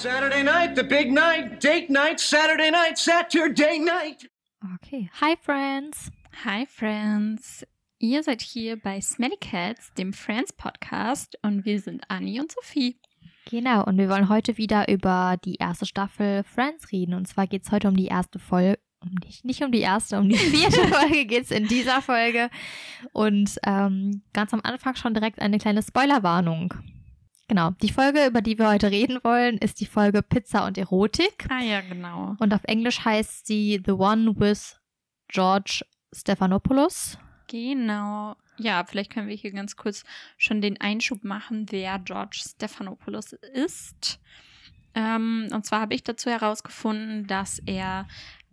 Saturday night, the big night, date night, Saturday night, Saturday night. Okay. Hi, Friends. Hi, Friends. Ihr seid hier bei Smelly Cats, dem Friends Podcast, und wir sind Anni und Sophie. Genau, und wir wollen heute wieder über die erste Staffel Friends reden. Und zwar geht es heute um die erste Folge. Um nicht, nicht um die erste, um die vierte Folge geht es in dieser Folge. Und ähm, ganz am Anfang schon direkt eine kleine Spoilerwarnung. Genau, die Folge, über die wir heute reden wollen, ist die Folge Pizza und Erotik. Ah ja, genau. Und auf Englisch heißt sie The One with George Stephanopoulos. Genau. Ja, vielleicht können wir hier ganz kurz schon den Einschub machen, wer George Stephanopoulos ist. Ähm, und zwar habe ich dazu herausgefunden, dass er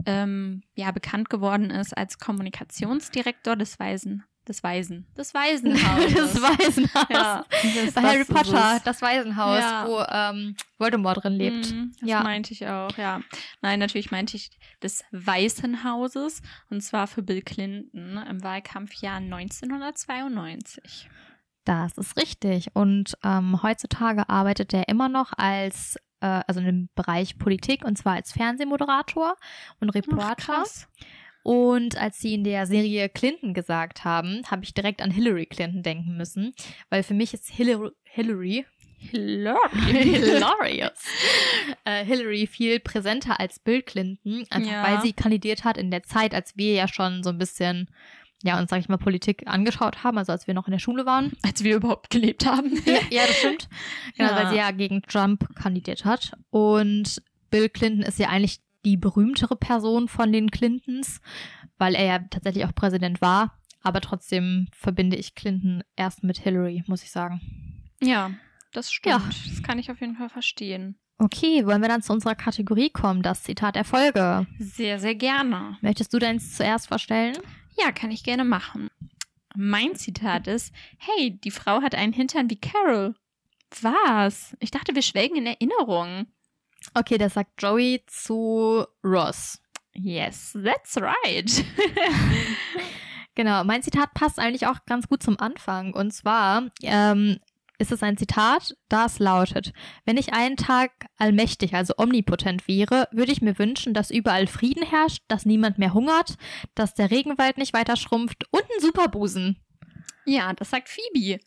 ähm, ja bekannt geworden ist als Kommunikationsdirektor des Weisen des Waisen. Des Waisenhauses. das Waisenhaus. Ja, das, Bei Harry Potter, das Waisenhaus, Ja. wo ähm, Voldemort drin lebt. Mhm, das Ja. meinte ich auch, ja. Nein, natürlich meinte ich des Weißen Hauses und zwar für Bill Clinton im Wahlkampfjahr 1992. Das ist richtig. Und ähm, heutzutage arbeitet er immer noch als, äh, also im Bereich Politik und zwar als Fernsehmoderator und Reporter. Und als sie in der Serie Clinton gesagt haben, habe ich direkt an Hillary Clinton denken müssen, weil für mich ist Hillary, Hillary, hilarious, äh, Hillary viel präsenter als Bill Clinton, einfach Ja. weil sie kandidiert hat in der Zeit, als wir ja schon so ein bisschen, ja, uns, sag ich mal, Politik angeschaut haben, also als wir noch in der Schule waren. Als wir überhaupt gelebt haben. Ja, ja das stimmt. Genau, Ja. weil sie ja gegen Trump kandidiert hat. Und Bill Clinton ist ja eigentlich die berühmtere Person von den Clintons, weil er ja tatsächlich auch Präsident war. Aber trotzdem verbinde ich Clinton erst mit Hillary, muss ich sagen. Ja, das stimmt. Ja. Das kann ich auf jeden Fall verstehen. Okay, wollen wir dann zu unserer Kategorie kommen, das Zitat der Folge. Sehr, sehr gerne. Möchtest du deins zuerst vorstellen? Ja, kann ich gerne machen. Mein Zitat ist, hey, die Frau hat einen Hintern wie Carol. Was? Ich dachte, wir schwelgen in Erinnerung. Okay, das sagt Joey zu Ross. Yes, that's right. Genau, mein Zitat passt eigentlich auch ganz gut zum Anfang. Und zwar ähm, ist es ein Zitat, das lautet, wenn ich einen Tag allmächtig, also omnipotent wäre, würde ich mir wünschen, dass überall Frieden herrscht, dass niemand mehr hungert, dass der Regenwald nicht weiter schrumpft und ein Superbusen. ja, das sagt Phoebe.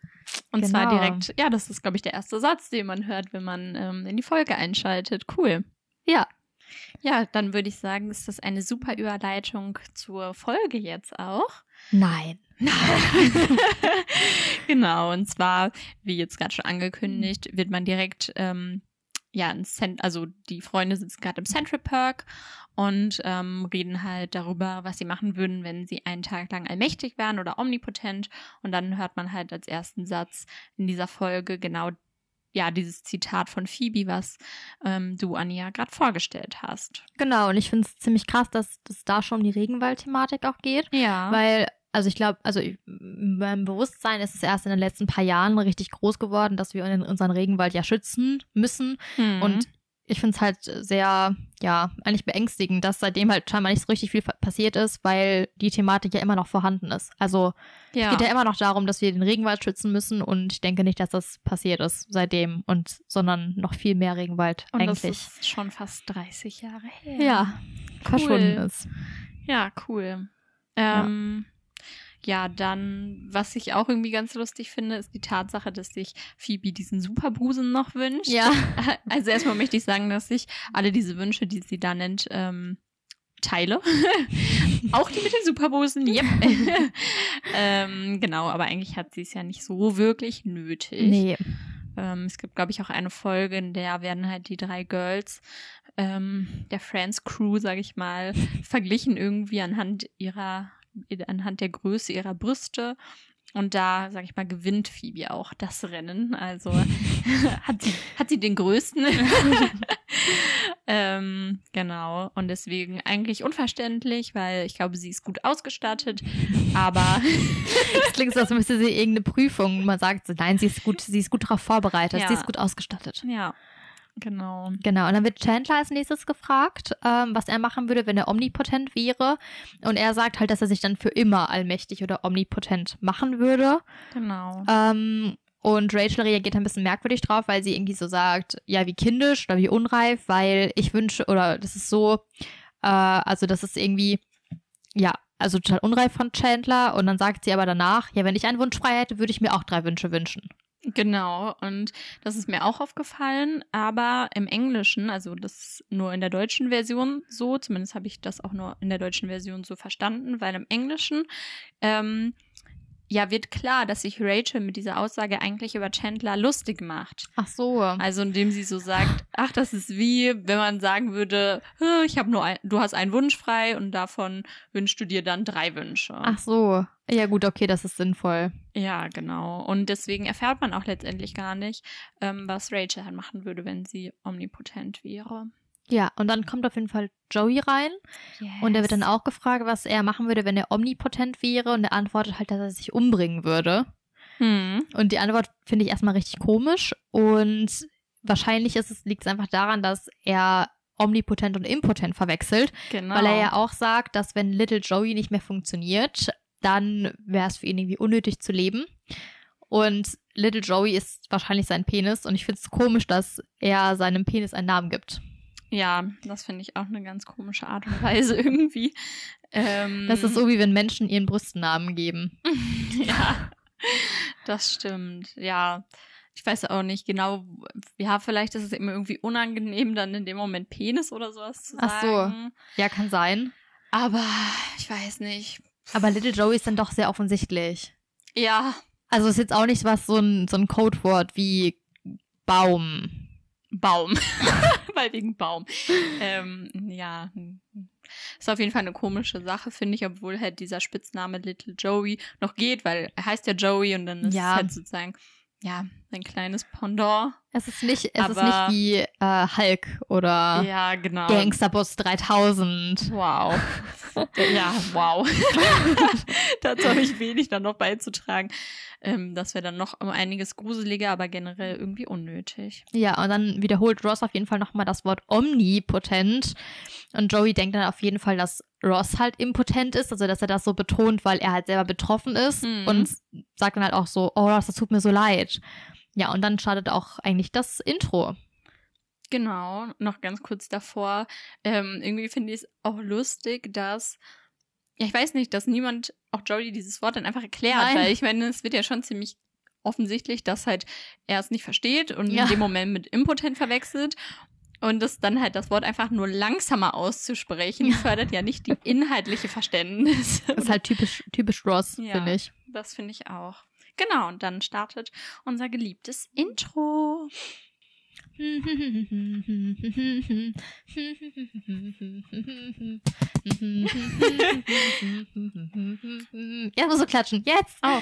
Und Genau. zwar direkt, ja, das ist, glaube ich, der erste Satz, den man hört, wenn man ähm, in die Folge einschaltet. Cool. Ja, Ja, dann würde ich sagen, ist das eine super Überleitung zur Folge jetzt auch. nein. genau, und zwar, wie jetzt gerade schon angekündigt, wird man direkt, ähm, ja, also die Freunde sitzen gerade im Central Park und ähm, reden halt darüber, was sie machen würden, wenn sie einen Tag lang allmächtig wären oder omnipotent. Und dann hört man halt als ersten Satz in dieser Folge genau ja, dieses Zitat von Phoebe, was ähm, du, Anja, gerade vorgestellt hast. Genau, und ich finde es ziemlich krass, dass es da schon um die Regenwald-Thematik auch geht. Ja. Weil, also ich glaube, also meinem Bewusstsein ist es erst in den letzten paar Jahren richtig groß geworden, dass wir in- unseren Regenwald ja schützen müssen. Mhm. Und ich finde es halt sehr, ja, eigentlich beängstigend, dass seitdem halt scheinbar nicht so richtig viel passiert ist, weil die Thematik ja immer noch vorhanden ist. Also ja. es geht ja immer noch darum, dass wir den Regenwald schützen müssen und ich denke nicht, dass das passiert ist seitdem und sondern noch viel mehr Regenwald Und das eigentlich. ist schon fast 30 Jahre her. ja, verschwunden ist. Ja, cool. Ähm, ja. Dann, was ich auch irgendwie ganz lustig finde, ist die Tatsache, dass sich Phoebe diesen Superbusen noch wünscht. Ja. Also erstmal möchte ich sagen, dass ich alle diese Wünsche, die sie da nennt, ähm, teile. auch die mit den Superbusen, yep. ähm, genau, aber eigentlich hat sie es ja nicht so wirklich nötig. Nee. Ähm, es gibt, glaube ich, auch eine Folge, in der werden halt die drei Girls ähm, der Friends Crew, sage ich mal, verglichen irgendwie anhand ihrer, anhand der Größe ihrer Brüste. Und da, sag ich mal, gewinnt Phoebe auch das Rennen. Also hat sie, hat sie den größten. ähm, genau. Und deswegen eigentlich unverständlich, weil ich glaube, sie ist gut ausgestattet. Aber Das klingt so, als müsste sie irgendeine Prüfung. Man sagt, nein, sie ist gut, sie ist gut darauf vorbereitet, Ja. sie ist gut ausgestattet. ja, genau. Genau, und dann wird Chandler als nächstes gefragt, ähm, was er machen würde, wenn er omnipotent wäre. Und er sagt halt, dass er sich dann für immer allmächtig oder omnipotent machen würde. Genau. Ähm, Und Rachel reagiert ein bisschen merkwürdig drauf, weil sie irgendwie so sagt, ja, wie kindisch oder wie unreif, weil ich wünsche, oder das ist so, äh, also das ist irgendwie, ja, also total unreif von Chandler. Und dann sagt sie aber danach, ja, wenn ich einen Wunsch frei hätte, würde ich mir auch drei Wünsche wünschen. Genau, und das ist mir auch aufgefallen, aber im Englischen, also das nur in der deutschen Version so, zumindest habe ich das auch nur in der deutschen Version so verstanden, weil im Englischen ähm, ja, wird klar, dass sich Rachel mit dieser Aussage eigentlich über Chandler lustig macht. Ach so. Also indem sie so sagt, ach, das ist wie, wenn man sagen würde, "Äh, ich habe nur ein, du hast einen Wunsch frei und davon wünschst du dir dann drei Wünsche. Ach so. Ja, gut, okay, das ist sinnvoll. Ja, genau. Und deswegen erfährt man auch letztendlich gar nicht, ähm, was Rachel halt machen würde, wenn sie omnipotent wäre. Ja, und dann kommt auf jeden Fall Joey rein. Und er wird dann auch gefragt, was er machen würde, wenn er omnipotent wäre. Und er antwortet halt, dass er sich umbringen würde. Hm. Und die Antwort finde ich erstmal richtig komisch. Und wahrscheinlich ist es, liegt es einfach daran, dass er omnipotent und impotent verwechselt. Genau. Weil er ja auch sagt, dass wenn Little Joey nicht mehr funktioniert, dann wäre es für ihn irgendwie unnötig zu leben. Und Little Joey ist wahrscheinlich sein Penis. Und ich finde es komisch, dass er seinem Penis einen Namen gibt. Ja, das finde ich auch eine ganz komische Art und Weise irgendwie. Ähm, Das ist so, wie wenn Menschen ihren Brüsten Namen geben. ja, das stimmt. Ja, ich weiß auch nicht genau. Ja, vielleicht ist es immer irgendwie unangenehm, dann in dem Moment Penis oder sowas zu Ach so. sagen. Ja, kann sein. Aber ich weiß nicht. Aber Little Joey ist dann doch sehr offensichtlich. Ja, Also ist jetzt auch nicht was so ein, so ein Codewort wie Baum. Baum. Weil wegen Baum. ähm, ja. Ist auf jeden Fall eine komische Sache, finde ich, obwohl halt dieser Spitzname Little Joey noch geht, weil er heißt ja Joey und dann ist Ja. es halt sozusagen, ja, ein kleines Pendant. Es ist nicht, es ist nicht wie äh, Hulk oder Ja, genau. Gangsterbus 3000. Wow. ja, wow. Dazu habe ich wenig dann noch beizutragen. Ähm, das wäre dann noch um einiges gruseliger, aber generell irgendwie unnötig. Ja, und dann wiederholt Ross auf jeden Fall nochmal das Wort omnipotent. Und Joey denkt dann auf jeden Fall, dass Ross halt impotent ist, also dass er das so betont, weil er halt selber betroffen ist Mhm. und sagt dann halt auch so, oh Ross, das tut mir so leid. Ja, und dann startet auch eigentlich das Intro. Genau, noch ganz kurz davor. Ähm, irgendwie finde ich es auch lustig, dass, ja, ich weiß nicht, dass niemand auch Joey dieses Wort dann einfach erklärt, Nein. weil ich meine, es wird ja schon ziemlich offensichtlich, dass halt er es nicht versteht und Ja. in dem Moment mit impotent verwechselt. Und das dann halt das Wort einfach nur langsamer auszusprechen, fördert ja nicht die inhaltliche Verständnis. Das ist halt typisch, typisch Ross, Ja. finde ich. Das finde ich auch. Genau, und dann startet unser geliebtes Intro. Ja, muss so klatschen. Jetzt! Oh.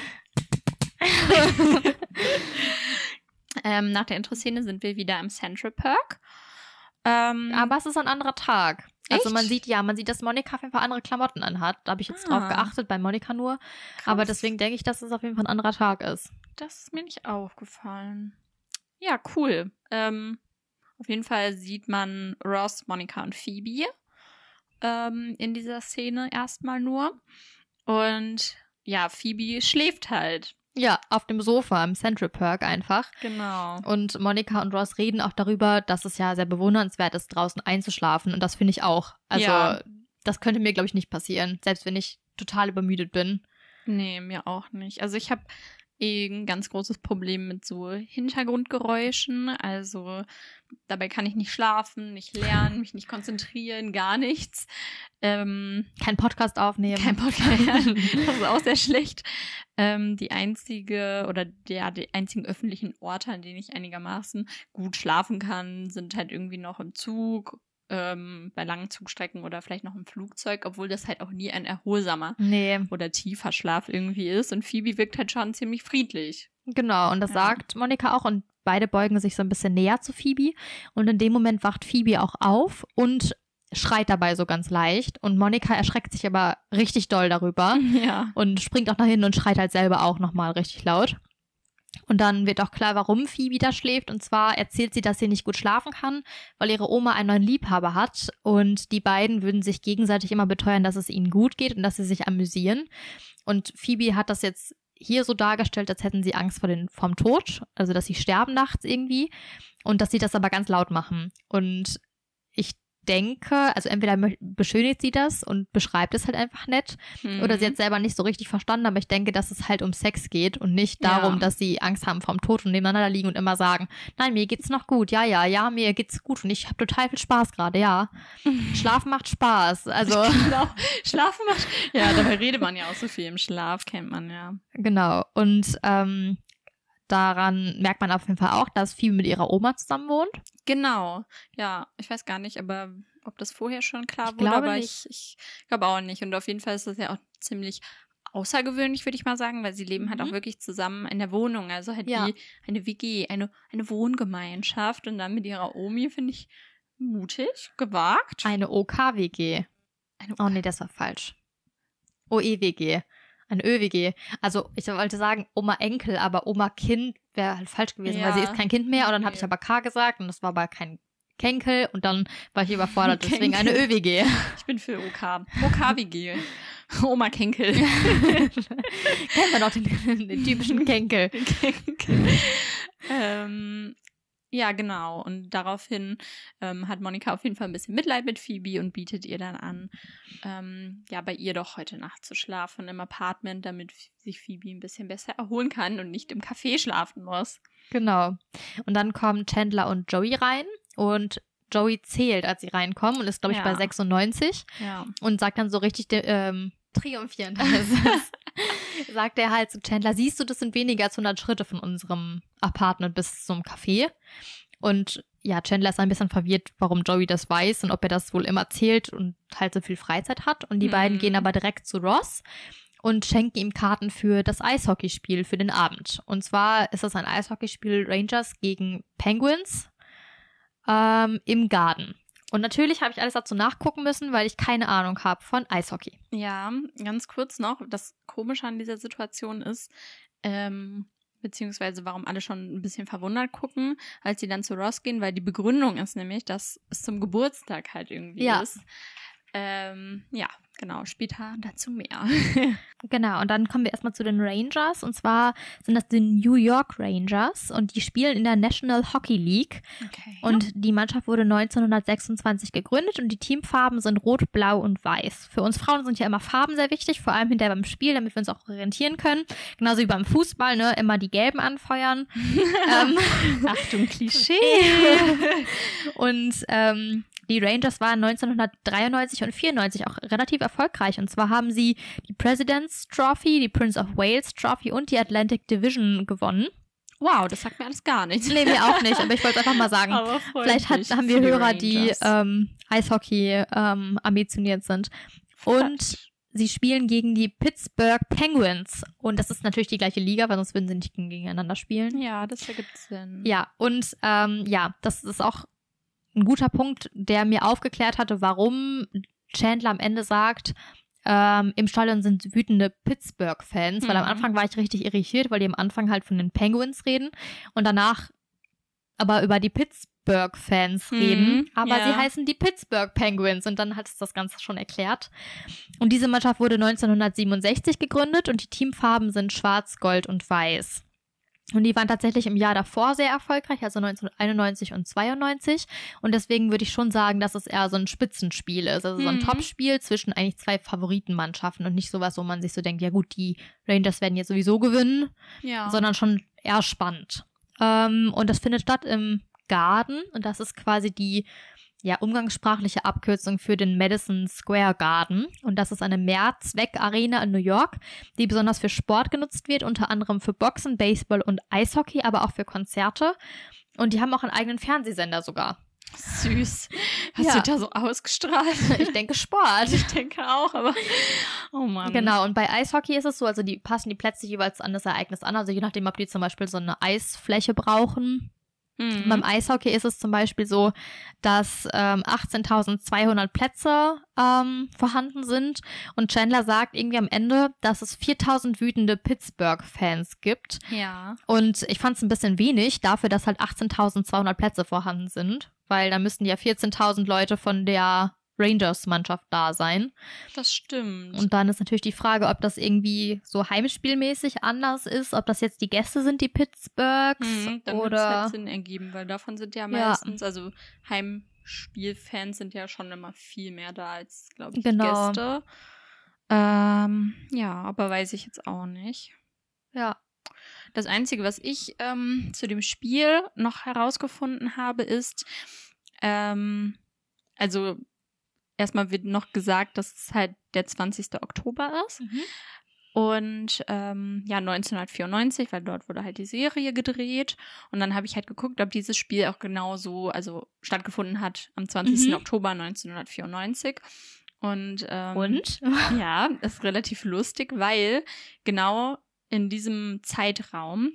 ähm, nach der Intro-Szene sind wir wieder im Central Park. Ähm, Aber es ist ein anderer Tag. Also Echt? man sieht, ja, man sieht, dass Monika auf jeden Fall andere Klamotten anhat. Da habe ich jetzt Ah. drauf geachtet, bei Monika nur. krass. Aber deswegen denke ich, dass es auf jeden Fall ein anderer Tag ist. Das ist mir nicht aufgefallen. Ja, cool. Ähm, auf jeden Fall sieht man Ross, Monika und Phoebe ähm, in dieser Szene erstmal nur. Und ja, Phoebe schläft halt. Ja, auf dem Sofa im Central Park einfach. Genau. Und Monika und Ross reden auch darüber, dass es ja sehr bewundernswert ist, draußen einzuschlafen. Und das finde ich auch. Also, Ja. das könnte mir, glaube ich, nicht passieren. Selbst wenn ich total übermüdet bin. Nee, mir auch nicht. Also ich habe eh ein ganz großes Problem mit so Hintergrundgeräuschen. Also dabei kann ich nicht schlafen, nicht lernen, mich nicht konzentrieren, gar nichts. Ähm, Kein Podcast aufnehmen. kein Podcast. das ist auch sehr schlecht. Ähm, die einzige oder der die einzigen öffentlichen Orte, an denen ich einigermaßen gut schlafen kann, sind halt irgendwie noch im Zug, ähm, bei langen Zugstrecken oder vielleicht noch im Flugzeug, obwohl das halt auch nie ein erholsamer Nee, oder tiefer Schlaf irgendwie ist. Und Phoebe wirkt halt schon ziemlich friedlich. genau. Und das Ja. sagt Monika auch. Und beide beugen sich so ein bisschen näher zu Phoebe. Und in dem Moment wacht Phoebe auch auf und schreit dabei so ganz leicht. Und Monika erschreckt sich aber richtig doll darüber. Ja. und springt auch nach hinten und schreit halt selber auch nochmal richtig laut. Und dann wird auch klar, warum Phoebe da schläft. Und zwar erzählt sie, dass sie nicht gut schlafen kann, weil ihre Oma einen neuen Liebhaber hat. Und die beiden würden sich gegenseitig immer beteuern, dass es ihnen gut geht und dass sie sich amüsieren. Und Phoebe hat das jetzt hier so dargestellt, als hätten sie Angst vor den, vom Tod, also dass sie sterben nachts irgendwie und dass sie das aber ganz laut machen. Und denke, also entweder beschönigt sie das und beschreibt es halt einfach nett mhm. oder sie hat selber nicht so richtig verstanden, aber ich denke, dass es halt um Sex geht und nicht darum, ja. dass sie Angst haben vom Tod und nebeneinander liegen und immer sagen, nein, mir geht's noch gut, ja, ja, ja, mir geht's gut und ich habe total viel Spaß gerade, ja. Schlafen macht Spaß, also. Genau. Schlafen macht, ja, dabei redet man ja auch so viel im Schlaf, kennt man ja. Genau und ähm, daran merkt man auf jeden Fall auch, dass Phoebe mit ihrer Oma zusammen wohnt. Genau, ja, ich weiß gar nicht, aber ob das vorher schon klar ich wurde, aber nicht. ich, ich glaube auch nicht. Und auf jeden Fall ist das ja auch ziemlich außergewöhnlich, würde ich mal sagen, weil sie leben mhm. halt auch mhm. wirklich zusammen in der Wohnung. Also halt ja. wie eine WG, eine, eine Wohngemeinschaft und dann mit ihrer Omi finde ich mutig, gewagt. Eine OK-WG. OK. Oh nee, das war falsch. OE-WG. Ein ÖWG. Also ich wollte sagen Oma Enkel, aber Oma Kind wäre halt falsch gewesen, ja. weil sie ist kein Kind mehr. Und dann habe ich aber K gesagt und das war aber kein Kenkel und dann war ich überfordert, deswegen eine ÖWG. Ich bin für OK. OK-WG. Oma Kenkel. Kennen wir noch den, den typischen Kenkel. Kenkel. ähm, ja, genau. Und daraufhin ähm, hat Monika auf jeden Fall ein bisschen Mitleid mit Phoebe und bietet ihr dann an, ähm, ja, bei ihr doch heute Nacht zu schlafen im Apartment, damit sich Phoebe ein bisschen besser erholen kann und nicht im Café schlafen muss. Genau. Und dann kommen Chandler und Joey rein und Joey zählt, als sie reinkommen und ist, glaube ich, ja. bei 96 ja. und sagt dann so richtig ähm, triumphierend. sagt er halt zu Chandler, siehst du, das sind weniger als 100 Schritte von unserem Apartment bis zum Café. Und ja, Chandler ist ein bisschen verwirrt, warum Joey das weiß und ob er das wohl immer zählt und halt so viel Freizeit hat. Und die mhm. beiden gehen aber direkt zu Ross und schenken ihm Karten für das Eishockeyspiel für den Abend. Und zwar ist das ein Eishockeyspiel Rangers gegen Penguins ähm, im Garten. Und natürlich habe ich alles dazu nachgucken müssen, weil ich keine Ahnung habe von Eishockey. Ja, ganz kurz noch, das Komische an dieser Situation ist, ähm, beziehungsweise warum alle schon ein bisschen verwundert gucken, als sie dann zu Ross gehen, weil die Begründung ist nämlich, dass es zum Geburtstag halt irgendwie ja. ist. Ähm, ja, genau, später dazu mehr. genau, und dann kommen wir erstmal zu den Rangers. Und zwar sind das die New York Rangers und die spielen in der National Hockey League. Okay. Und die Mannschaft wurde 1926 gegründet und die Teamfarben sind rot, blau und weiß. Für uns Frauen sind ja immer Farben sehr wichtig, vor allem hinterher beim Spiel, damit wir uns auch orientieren können. Genauso wie beim Fußball, ne, immer die gelben anfeuern. ähm, Achtung, Klischee. und ähm, die Rangers waren 1993 und 94 auch relativ erfolgreich. Und zwar haben sie die President's Trophy, die Prince of Wales Trophy und die Atlantic Division gewonnen. Wow, das sagt mir alles gar nichts. Nee, mir auch nicht, aber ich wollte einfach mal sagen. Vielleicht hat, haben wir Hörer, die ähm, Eishockey ähm, ambitioniert sind. Und sie spielen gegen die Pittsburgh Penguins. Und das ist natürlich die gleiche Liga, weil sonst würden sie nicht gegeneinander spielen. Ja, das ergibt Sinn. Ja, und ähm, ja, das ist auch ein guter Punkt, der mir aufgeklärt hatte, warum Chandler am Ende sagt, ähm, im Stadion sind wütende Pittsburgh-Fans, mhm. weil am mhm. Anfang war ich richtig irritiert, weil die am Anfang halt von den Penguins reden und danach aber über die Pittsburgh-Fans mhm, reden, aber ja. sie heißen die Pittsburgh Penguins und dann hat es das Ganze schon erklärt. Und diese Mannschaft wurde 1967 gegründet und die Teamfarben sind schwarz, gold und weiß. Und die waren tatsächlich im Jahr davor sehr erfolgreich, also 1991 und 92. Und deswegen würde ich schon sagen, dass es eher so ein Spitzenspiel ist. Also so ein mhm. Topspiel zwischen eigentlich zwei Favoritenmannschaften und nicht sowas, wo man sich so denkt, ja gut, die Rangers werden jetzt sowieso gewinnen, ja. sondern schon eher spannend. Ähm, und das findet statt im Garden und das ist quasi die ja, umgangssprachliche Abkürzung für den Madison Square Garden. Und das ist eine Mehrzweck-Arena in New York, die besonders für Sport genutzt wird, unter anderem für Boxen, Baseball und Eishockey, aber auch für Konzerte. Und die haben auch einen eigenen Fernsehsender sogar. Süß. Was ja. wird da so ausgestrahlt? Ich denke Sport. Ich denke auch, aber oh Mann. Genau, und bei Eishockey ist es so, also die passen die Plätze jeweils an das Ereignis an. Also je nachdem, ob die zum Beispiel so eine Eisfläche brauchen Mhm. Beim Eishockey ist es zum Beispiel so, dass ähm, 18.200 Plätze ähm, vorhanden sind und Chandler sagt irgendwie am Ende, dass es 4.000 wütende Pittsburgh-Fans gibt. Ja. Und ich fand es ein bisschen wenig dafür, dass halt 18.200 Plätze vorhanden sind, weil da müssten ja 14.000 Leute von der Rangers-Mannschaft da sein. Das stimmt. Und dann ist natürlich die Frage, ob das irgendwie so heimspielmäßig anders ist, ob das jetzt die Gäste sind, die Pittsburghs Mhm, dann oder halt Sinn ergeben, weil davon sind ja Ja. meistens, also Heimspielfans sind ja schon immer viel mehr da als, glaube ich, Genau. Gäste. Ähm, ja, aber weiß ich jetzt auch nicht. ja. Das Einzige, was ich ähm, zu dem Spiel noch herausgefunden habe, ist, ähm, also erstmal wird noch gesagt, dass es halt der 20. Oktober ist. Und ähm, ja, 1994, weil dort wurde halt die Serie gedreht. Und dann habe ich halt geguckt, ob dieses Spiel auch genau so, also stattgefunden hat am 20. Mhm. Oktober 1994. Und, ähm, Und? ja, ist relativ lustig, weil genau in diesem Zeitraum,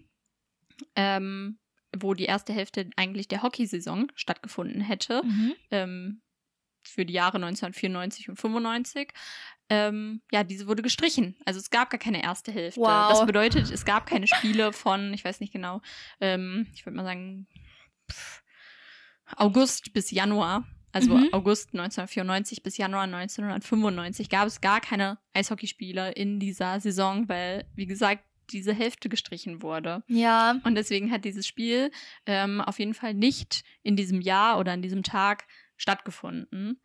ähm, wo die erste Hälfte eigentlich der Hockeysaison stattgefunden hätte, Mhm. ähm, für die Jahre 1994 und 95, ähm, ja, diese wurde gestrichen. Also es gab gar keine erste Hälfte. Wow. Das bedeutet, es gab keine Spiele von, ich weiß nicht genau, ähm, ich würde mal sagen, pff, August bis Januar. Also Mhm. August 1994 bis Januar 1995 gab es gar keine Eishockeyspiele in dieser Saison, weil, wie gesagt, diese Hälfte gestrichen wurde. Ja. Und deswegen hat dieses Spiel ähm, auf jeden Fall nicht in diesem Jahr oder an diesem Tag stattgefunden.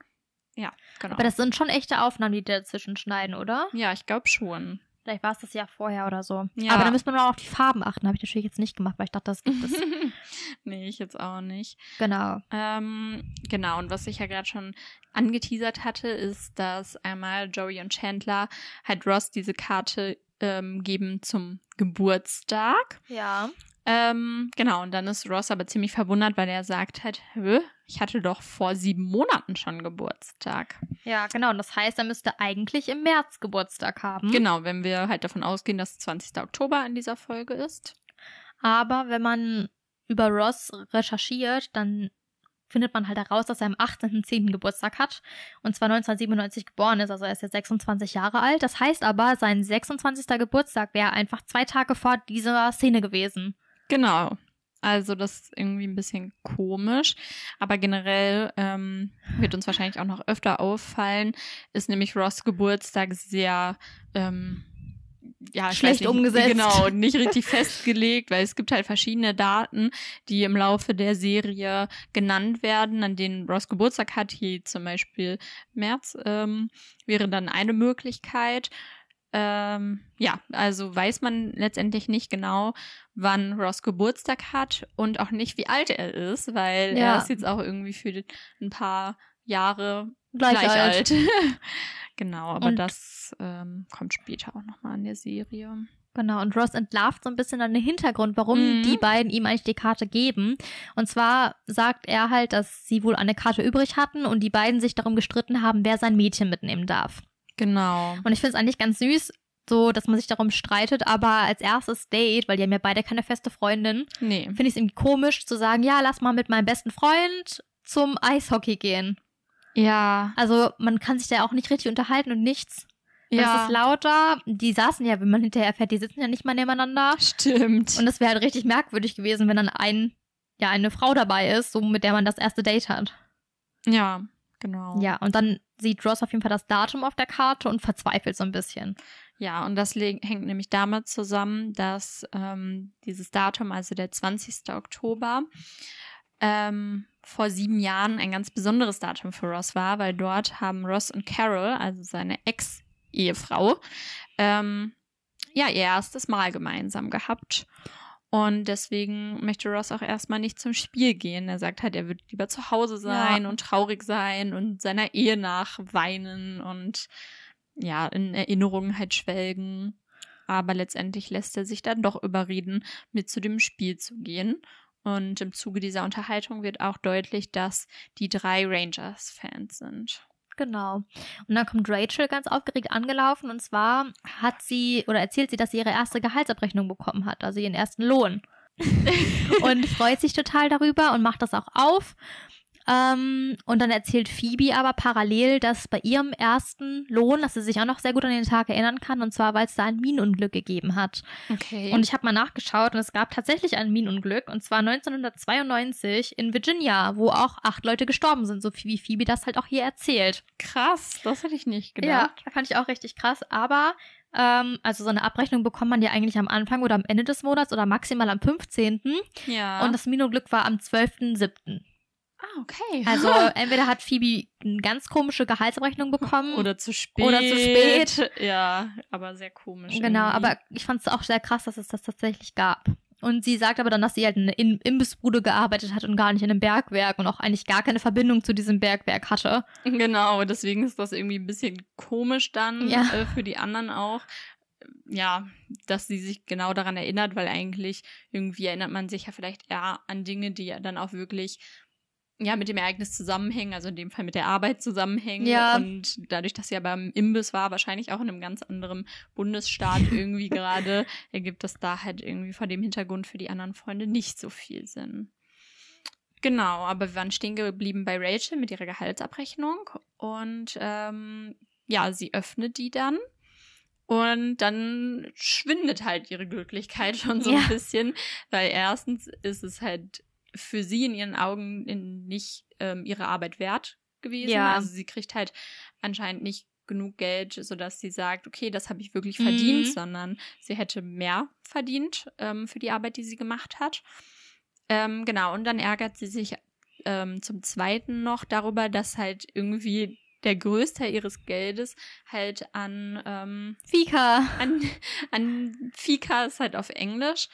Ja, genau. Aber das sind schon echte Aufnahmen, die dazwischen schneiden, oder? ja, ich glaube schon. Vielleicht war es das Jahr vorher oder so. Ja. Aber da müsste man auch auf die Farben achten. Habe ich natürlich jetzt nicht gemacht, weil ich dachte, das gibt es. nee, ich jetzt auch nicht. genau. Ähm, genau, und was ich ja gerade schon angeteasert hatte, ist, dass einmal Joey und Chandler halt Ross diese Karte ähm, geben zum Geburtstag. Ja. Ähm, genau, und dann ist Ross aber ziemlich verwundert, weil er sagt halt, ich hatte doch vor sieben Monaten schon Geburtstag. Ja, genau. Und das heißt, er müsste eigentlich im März Geburtstag haben. Genau, wenn wir halt davon ausgehen, dass 20. Oktober in dieser Folge ist. Aber wenn man über Ross recherchiert, dann findet man halt heraus, dass er am 18.10. Geburtstag hat und zwar 1997 geboren ist, also er ist jetzt 26 Jahre alt. Das heißt aber, sein 26. Geburtstag wäre einfach zwei Tage vor dieser Szene gewesen. Genau. Also das ist irgendwie ein bisschen komisch. Aber generell ähm, wird uns wahrscheinlich auch noch öfter auffallen, ist nämlich Ross Geburtstag sehr ähm, ja, Schlecht nicht, umgesetzt. Genau, nicht richtig festgelegt, weil es gibt halt verschiedene Daten, die im Laufe der Serie genannt werden, an denen Ross Geburtstag hat. Hier zum Beispiel März ähm, wäre dann eine Möglichkeit. Ähm, ja, also weiß man letztendlich nicht genau, wann Ross Geburtstag hat und auch nicht, wie alt er ist, weil Ja. er ist jetzt auch irgendwie für ein paar Jahre Gleich, gleich, alt. alt. genau, aber Und- das ähm, kommt später auch nochmal in der Serie. Genau, und Ross entlarvt so ein bisschen dann den Hintergrund, warum Mhm. die beiden ihm eigentlich die Karte geben. Und zwar sagt er halt, dass sie wohl eine Karte übrig hatten und die beiden sich darum gestritten haben, wer sein Mädchen mitnehmen darf. Genau. Und ich finde es eigentlich ganz süß, so, dass man sich darum streitet, aber als erstes Date, weil die haben ja beide keine feste Freundin, Nee. finde ich es irgendwie komisch zu sagen, ja, lass mal mit meinem besten Freund zum Eishockey gehen. Ja. Also man kann sich da auch nicht richtig unterhalten und nichts. Und Es Ja. ist lauter. Die saßen ja, wenn man hinterher fährt, die sitzen ja nicht mal nebeneinander. Stimmt. Und es wäre halt richtig merkwürdig gewesen, wenn dann ein, ja, eine Frau dabei ist, so mit der man das erste Date hat. ja, genau. Ja, und dann sieht Ross auf jeden Fall das Datum auf der Karte und verzweifelt so ein bisschen. Ja, und das hängt nämlich damit zusammen, dass ähm, dieses Datum, also der 20. Oktober, ähm, vor sieben Jahren ein ganz besonderes Datum für Ross war, weil dort haben Ross und Carol, also seine Ex-Ehefrau, ähm, ja, ihr erstes Mal gemeinsam gehabt. Und deswegen möchte Ross auch erstmal nicht zum Spiel gehen. Er sagt halt, er wird lieber zu Hause sein Ja. und traurig sein und seiner Ehe nachweinen und ja, in Erinnerungen halt schwelgen. Aber letztendlich lässt er sich dann doch überreden, mit zu dem Spiel zu gehen. Und im Zuge dieser Unterhaltung wird auch deutlich, dass die drei Rangers-Fans sind. Genau. Und dann kommt Rachel ganz aufgeregt angelaufen und zwar hat sie oder erzählt sie, dass sie ihre erste Gehaltsabrechnung bekommen hat, also ihren ersten Lohn. und freut sich total darüber und macht das auch auf. Ähm, und dann erzählt Phoebe aber parallel, dass bei ihrem ersten Lohn, dass sie sich auch noch sehr gut an den Tag erinnern kann, und zwar, weil es da ein Minenunglück gegeben hat. Okay. Und ich habe mal nachgeschaut und es gab tatsächlich ein Minenunglück, und zwar 1992 in Virginia, wo auch acht Leute gestorben sind, so wie Phoebe das halt auch hier erzählt. krass, das hätte ich nicht Ja, gedacht. fand ich auch richtig krass. Aber, ähm, also so eine Abrechnung bekommt man ja eigentlich am Anfang oder am Ende des Monats oder maximal am 15. Ja. Und das Minenunglück war am 12.07. ah, okay. Also entweder hat Phoebe eine ganz komische Gehaltsabrechnung bekommen. oder zu spät. Oder zu spät. Ja, aber sehr komisch. Genau, irgendwie. aber ich fand es auch sehr krass, dass es das tatsächlich gab. Und sie sagt aber dann, dass sie halt in einer In- Imbissbude gearbeitet hat und gar nicht in einem Bergwerk und auch eigentlich gar keine Verbindung zu diesem Bergwerk hatte. Genau, deswegen ist das irgendwie ein bisschen komisch dann Ja. äh, für die anderen auch. Ja, dass sie sich genau daran erinnert, weil eigentlich irgendwie erinnert man sich ja vielleicht eher an Dinge, die ja dann auch wirklich ja mit dem Ereignis zusammenhängen, also in dem Fall mit der Arbeit zusammenhängen. Ja. Und dadurch, dass sie ja beim Imbiss war, wahrscheinlich auch in einem ganz anderen Bundesstaat irgendwie gerade, ergibt das da halt irgendwie vor dem Hintergrund für die anderen Freunde nicht so viel Sinn. Genau, aber wir waren stehen geblieben bei Rachel mit ihrer Gehaltsabrechnung und ähm, ja, sie öffnet die dann und dann schwindet halt ihre Glücklichkeit schon so Ja. ein bisschen, weil erstens ist es halt für sie in ihren Augen in nicht ähm, ihre Arbeit wert gewesen. Ja. Also sie kriegt halt anscheinend nicht genug Geld, sodass sie sagt, okay, das habe ich wirklich Mhm. verdient, sondern sie hätte mehr verdient ähm, für die Arbeit, die sie gemacht hat. Ähm, genau, und dann ärgert sie sich ähm, zum Zweiten noch darüber, dass halt irgendwie der Größteil ihres Geldes halt an, ähm, Fika. an, an Fika ist halt auf Englisch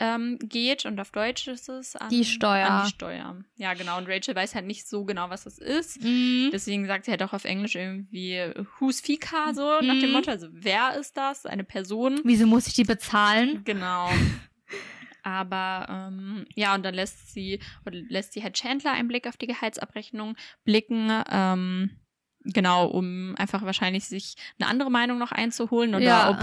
ähm, geht und auf Deutsch ist es an Die Steuer. An die Steuer. Ja, genau. Und Rachel weiß halt nicht so genau, was das ist. Mhm. Deswegen sagt sie halt auch auf Englisch irgendwie Who's Fika so nach dem Mhm. Motto, also wer ist das? Eine Person. Wieso muss ich die bezahlen? Genau. Aber ähm, ja, und dann lässt sie oder lässt sie halt Chandler einen Blick auf die Gehaltsabrechnung blicken. Ähm, genau, um einfach wahrscheinlich sich eine andere Meinung noch einzuholen oder Ja. ob,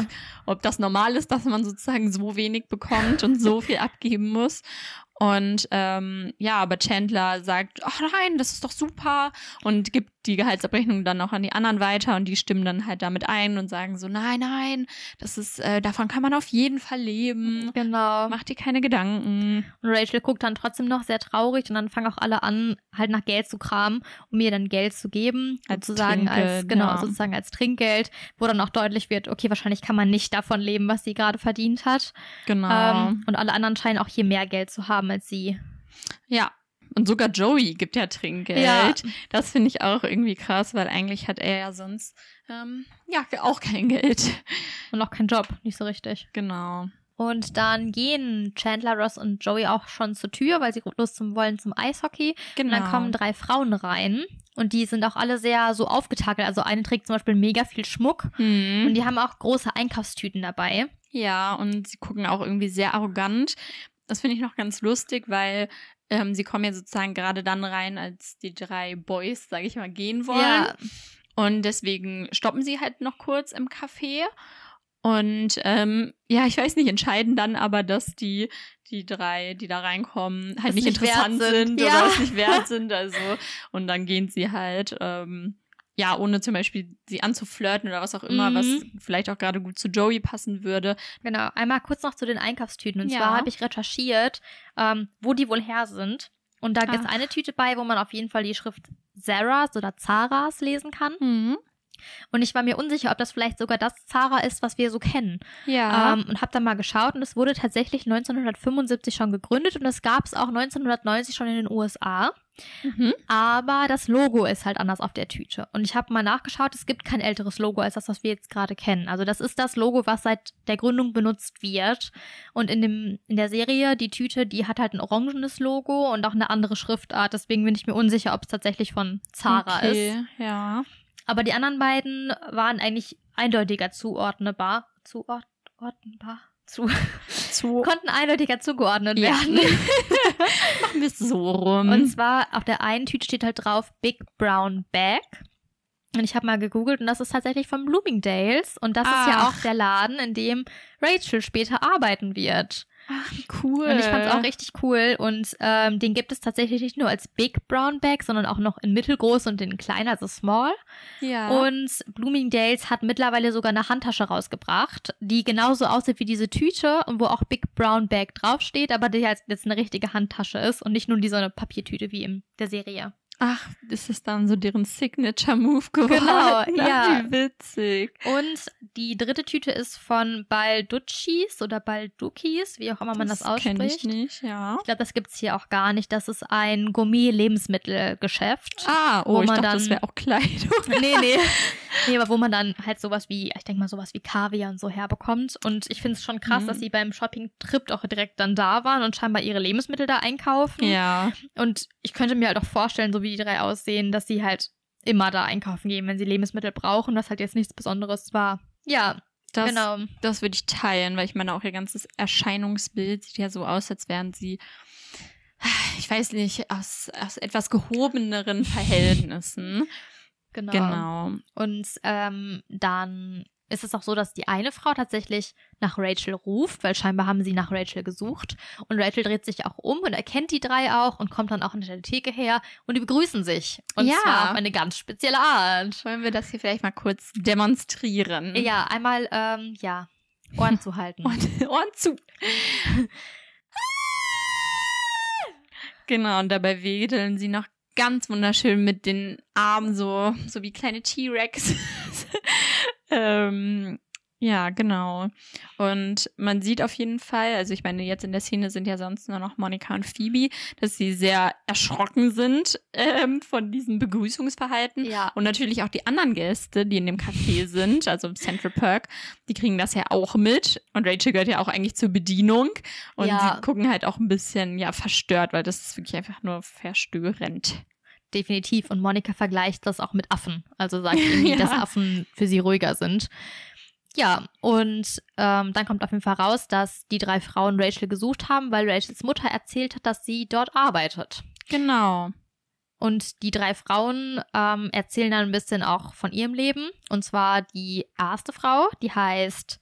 ob das normal ist, dass man sozusagen so wenig bekommt und so viel abgeben muss. Und ähm, ja, aber Chandler sagt, ach nein, das ist doch super und gibt die Gehaltsabrechnung dann auch an die anderen weiter und die stimmen dann halt damit ein und sagen so, nein, nein, das ist, äh, davon kann man auf jeden Fall leben. Genau. Mach dir keine Gedanken. Und Rachel guckt dann trotzdem noch sehr traurig und dann fangen auch alle an, halt nach Geld zu kramen, um ihr dann Geld zu geben. Als sozusagen als, Trinkgeld, genau, ja. sozusagen als Trinkgeld, wo dann auch deutlich wird, okay, wahrscheinlich kann man nicht davon leben, was sie gerade verdient hat. Genau. Ähm, und alle anderen scheinen auch hier mehr Geld zu haben als sie. ja. Und sogar Joey gibt ja Trinkgeld. Ja. Das finde ich auch irgendwie krass, weil eigentlich hat er ja sonst ähm, ja auch kein Geld. Und auch kein Job, nicht so richtig. Genau. Und dann gehen Chandler, Ross und Joey auch schon zur Tür, weil sie Lust zum wollen zum Eishockey. Genau. Und dann kommen drei Frauen rein. Und die sind auch alle sehr so aufgetakelt. Also eine trägt zum Beispiel mega viel Schmuck. Hm. Und die haben auch große Einkaufstüten dabei. Ja, und sie gucken auch irgendwie sehr arrogant. Das finde ich noch ganz lustig, weil ähm, sie kommen ja sozusagen gerade dann rein, als die drei Boys, sage ich mal, gehen wollen. Ja, Und deswegen stoppen sie halt noch kurz im Café. Und ähm, ja, ich weiß nicht, entscheiden dann aber, dass die, die drei, die da reinkommen, halt Es nicht interessant sind. sind, Ja. oder es nicht wert sind. Also, und dann gehen sie halt, ähm, ja, ohne zum Beispiel sie anzuflirten oder was auch immer, Mhm. was vielleicht auch gerade gut zu Joey passen würde. genau. Einmal kurz noch zu den Einkaufstüten. Und Ja. zwar habe ich recherchiert, ähm, wo die wohl her sind. Und da gibt es eine Tüte bei, wo man auf jeden Fall die Schrift Zara's oder Zara's lesen kann. Mhm. Und ich war mir unsicher, ob das vielleicht sogar das Zara ist, was wir so kennen. Ja. Ähm, und habe dann mal geschaut und es wurde tatsächlich 1975 schon gegründet und es gab es auch 1990 schon in den USA. Mhm. Aber das Logo ist halt anders auf der Tüte. Und ich habe mal nachgeschaut, es gibt kein älteres Logo als das, was wir jetzt gerade kennen. Also das ist das Logo, was seit der Gründung benutzt wird. Und in, dem, in der Serie, die Tüte, die hat halt ein orangenes Logo und auch eine andere Schriftart. Deswegen bin ich mir unsicher, ob es tatsächlich von Zara ist. okay. Ja. Aber die anderen beiden waren eigentlich eindeutiger zuordnbar. Zuordnbar? Zu, Zu konnten eindeutiger zugeordnet Ja. werden. machen wir es so rum. Und zwar auf der einen Tüte steht halt drauf Big Brown Bag. Und ich habe mal gegoogelt und das ist tatsächlich von Bloomingdales. Und das ist ja Ach. auch der Laden, in dem Rachel später arbeiten wird. Ach, cool. Und ich fand es auch richtig cool. Und ähm, den gibt es tatsächlich nicht nur als Big Brown Bag, sondern auch noch in mittelgroß und in klein, also small. Ja. Und Bloomingdale's hat mittlerweile sogar eine Handtasche rausgebracht, die genauso aussieht wie diese Tüte und wo auch Big Brown Bag draufsteht, aber die halt jetzt eine richtige Handtasche ist und nicht nur die so eine Papiertüte wie in der Serie. Ach, ist es dann so deren Signature-Move geworden? Genau, ja. Wie witzig. Und die dritte Tüte ist von Balducci's oder Baldukis, wie auch immer man das, kenn ich ausspricht. nicht, ja. Ich glaube, das gibt's hier auch gar nicht. Das ist ein Gourmet-Lebensmittelgeschäft. Ah, oh, Wo ich man dachte, das dann- wäre auch Kleidung. Nee, nee. Nee, aber wo man dann halt sowas wie, ich denke mal, sowas wie Kaviar und so herbekommt. Und ich finde es schon krass, Mhm. dass sie beim Shopping-Trip auch direkt dann da waren und scheinbar ihre Lebensmittel da einkaufen. Ja. Und ich könnte mir halt auch vorstellen, so wie die drei aussehen, dass sie halt immer da einkaufen gehen, wenn sie Lebensmittel brauchen, was halt jetzt nichts Besonderes war. Ja, Das, genau. das würde ich teilen, weil ich meine, auch ihr ganzes Erscheinungsbild sieht ja so aus, als wären sie, ich weiß nicht, aus, aus etwas gehobeneren Verhältnissen. Genau. Genau. Und ähm, dann ist es auch so, dass die eine Frau tatsächlich nach Rachel ruft, weil scheinbar haben sie nach Rachel gesucht. Und Rachel dreht sich auch um und erkennt die drei auch und kommt dann auch in der Theke her und die begrüßen sich. Und Ja. zwar auf eine ganz spezielle Art. Wollen wir das hier vielleicht mal kurz demonstrieren? Ja, einmal, ähm, ja, Ohren zu halten. Und Ohren zu. genau, und dabei wedeln sie noch ganz wunderschön mit den Armen, so, so wie kleine T-Rex. Ähm, ja, genau. Und man sieht auf jeden Fall, also ich meine, jetzt in der Szene sind ja sonst nur noch Monika und Phoebe, dass sie sehr erschrocken sind ähm, von diesem Begrüßungsverhalten. Ja. Und natürlich auch die anderen Gäste, die in dem Café sind, also im Central Park, die kriegen das ja auch mit. Und Rachel gehört ja auch eigentlich zur Bedienung. Und Ja. sie gucken halt auch ein bisschen, ja, verstört, weil das ist wirklich einfach nur verstörend. Definitiv. Und Monika vergleicht das auch mit Affen. Also sagt irgendwie, Ja. dass Affen für sie ruhiger sind. Ja, und ähm, dann kommt auf jeden Fall raus, dass die drei Frauen Rachel gesucht haben, weil Rachels Mutter erzählt hat, dass sie dort arbeitet. Genau. Und die drei Frauen ähm, erzählen dann ein bisschen auch von ihrem Leben. Und zwar die erste Frau, die heißt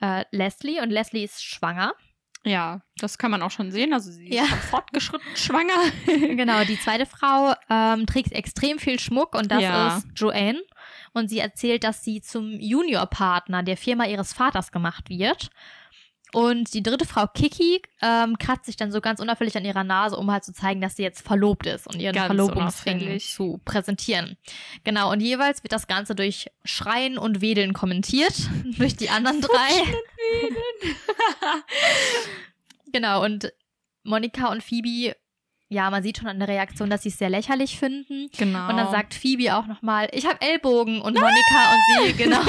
äh, Leslie und Leslie ist schwanger. Ja, das kann man auch schon sehen. Also sie Ja. ist schon fortgeschritten schwanger. Genau, die zweite Frau ähm, trägt extrem viel Schmuck und das Ja. ist Joanne. Und sie erzählt, dass sie zum Juniorpartner der Firma ihres Vaters gemacht wird. Und die dritte Frau, Kiki, ähm, kratzt sich dann so ganz unauffällig an ihrer Nase, um halt zu zeigen, dass sie jetzt verlobt ist und ihren Ganz Verlobungsring zu präsentieren. Genau, und jeweils wird das Ganze durch Schreien und Wedeln kommentiert, durch die anderen drei. Genau, und Monika und Phoebe, ja, man sieht schon an der Reaktion, dass sie es sehr lächerlich finden. genau. Und dann sagt Phoebe auch nochmal, ich habe Ellbogen. Und Monika und sie, genau.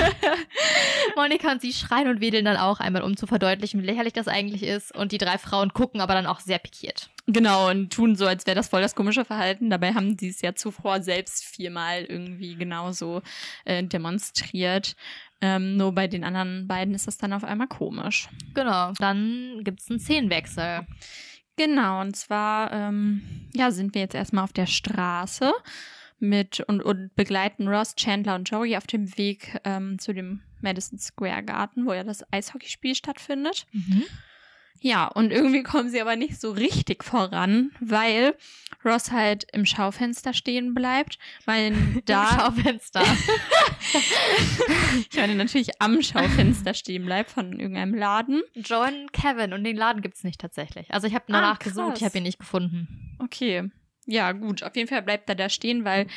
Monika und sie schreien und wedeln dann auch einmal, um zu verdeutlichen, wie lächerlich das eigentlich ist. Und die drei Frauen gucken aber dann auch sehr pikiert. Genau, und tun so, als wäre das voll das komische Verhalten. Dabei haben die es ja zuvor selbst viermal irgendwie genauso äh, demonstriert. Ähm, nur bei den anderen beiden ist das dann auf einmal komisch. Genau. Dann gibt's einen Szenenwechsel. Genau, und zwar ähm, ja, sind wir jetzt erstmal auf der Straße mit und, und begleiten Ross, Chandler und Joey auf dem Weg ähm, zu dem Madison Square Garden, wo ja das Eishockeyspiel stattfindet. Ja, und irgendwie kommen sie aber nicht so richtig voran, weil Ross halt im Schaufenster stehen bleibt, weil Im da, Schaufenster. ich meine natürlich am Schaufenster stehen bleibt von irgendeinem Laden. Joan Kevin und den Laden gibt's nicht tatsächlich. Also ich habe Ah, danach gesucht, ich habe ihn nicht gefunden. Okay. Ja, gut. Auf jeden Fall bleibt er da stehen, weil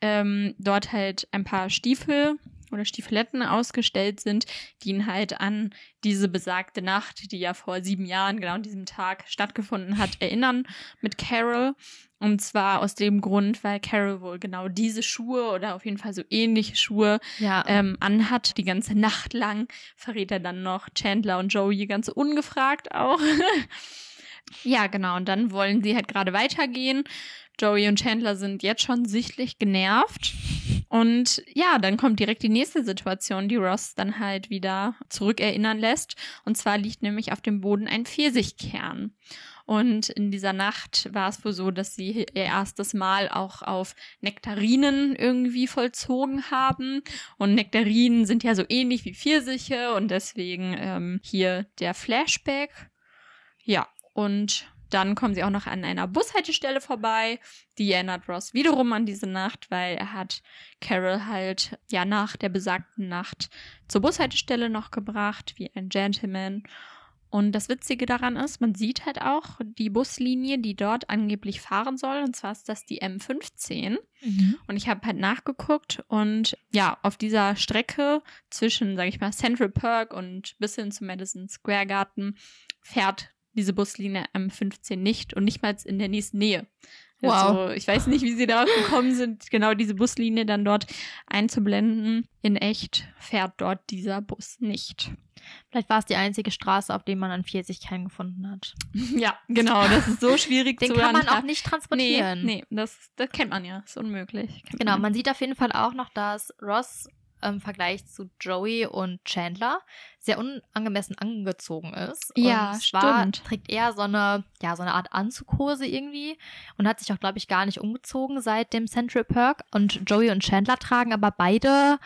ähm, dort halt ein paar Stiefel oder Stiefeletten ausgestellt sind, die ihn halt an diese besagte Nacht, die ja vor sieben Jahren genau an diesem Tag stattgefunden hat, erinnern mit Carol. Und zwar aus dem Grund, weil Carol wohl genau diese Schuhe oder auf jeden Fall so ähnliche Schuhe Ja. ähm, anhat, die ganze Nacht lang, verrät er dann noch Chandler und Joey ganz ungefragt auch. ja, genau. Und dann wollen sie halt gerade weitergehen. Joey und Chandler sind jetzt schon sichtlich genervt. Und ja, dann kommt direkt die nächste Situation, die Ross dann halt wieder zurückerinnern lässt. Und zwar liegt nämlich auf dem Boden ein Pfirsichkern. Und in dieser Nacht war es wohl so, dass sie ihr erstes Mal auch auf Nektarinen irgendwie vollzogen haben. Und Nektarinen sind ja so ähnlich wie Pfirsiche und deswegen ähm, hier der Flashback. Ja, und dann kommen sie auch noch an einer Bushaltestelle vorbei. Die erinnert Ross wiederum an diese Nacht, weil er hat Carol halt ja nach der besagten Nacht zur Bushaltestelle noch gebracht, wie ein Gentleman. Und das Witzige daran ist, man sieht halt auch die Buslinie, die dort angeblich fahren soll. Und zwar ist das die M15. Mhm. Und ich habe halt nachgeguckt und ja, auf dieser Strecke zwischen, sage ich mal, Central Park und bis hin zum Madison Square Garden fährt diese Buslinie M15 nicht und nicht mal in der nächsten Nähe. Wow. Also ich weiß nicht, wie sie darauf gekommen sind, genau diese Buslinie dann dort einzublenden. In echt fährt dort dieser Bus nicht. Vielleicht war es die einzige Straße, auf der man an 40 keinen gefunden hat. Ja, genau, das ist so schwierig Den zu kann man auch nicht Nee, transportieren. nee, das, das kennt man ja, ist unmöglich. Kennt Genau, man. man sieht auf jeden Fall auch noch, dass Ross im Vergleich zu Joey und Chandler sehr unangemessen angezogen ist. Ja, und zwar stimmt. trägt er so eine, ja, so eine Art Anzughose irgendwie und hat sich auch, glaube ich, gar nicht umgezogen seit dem Central Perk. Und Joey und Chandler tragen aber beide,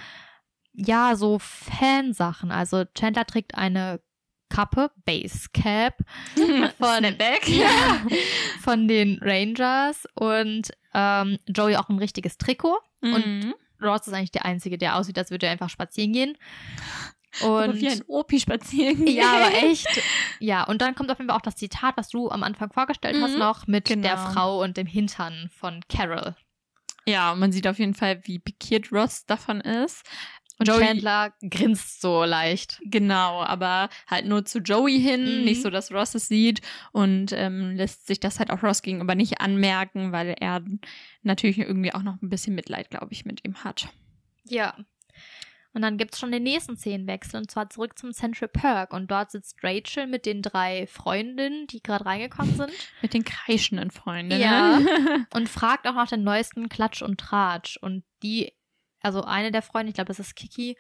ja, so Fansachen. Also Chandler trägt eine Kappe, Basecap, von- ja, von den Rangers und ähm, Joey auch ein richtiges Trikot. Und Mhm. Ross ist eigentlich der Einzige, der aussieht, als würde er einfach spazieren gehen. Und wie ein Opi spazieren. ja, aber echt. Ja, und dann kommt auf jeden Fall auch das Zitat, was du am Anfang vorgestellt hast, Mhm. noch mit Genau. der Frau und dem Hintern von Carol. Ja, man sieht auf jeden Fall, wie pikiert Ross davon ist. Und Joey- Chandler grinst so leicht. Genau, aber halt nur zu Joey hin, Mhm. nicht so, dass Ross es sieht und ähm, lässt sich das halt auch Ross gegenüber nicht anmerken, weil er natürlich irgendwie auch noch ein bisschen Mitleid, glaube ich, mit ihm hat. Ja. Und dann gibt's schon den nächsten Szenenwechsel und zwar zurück zum Central Perk. Und dort sitzt Rachel mit den drei Freundinnen, die gerade reingekommen sind. Mit den kreischenden Freunden. Ja. und fragt auch nach den neuesten Klatsch und Tratsch. Und die, also eine der Freunde, ich glaube, das ist Kiki,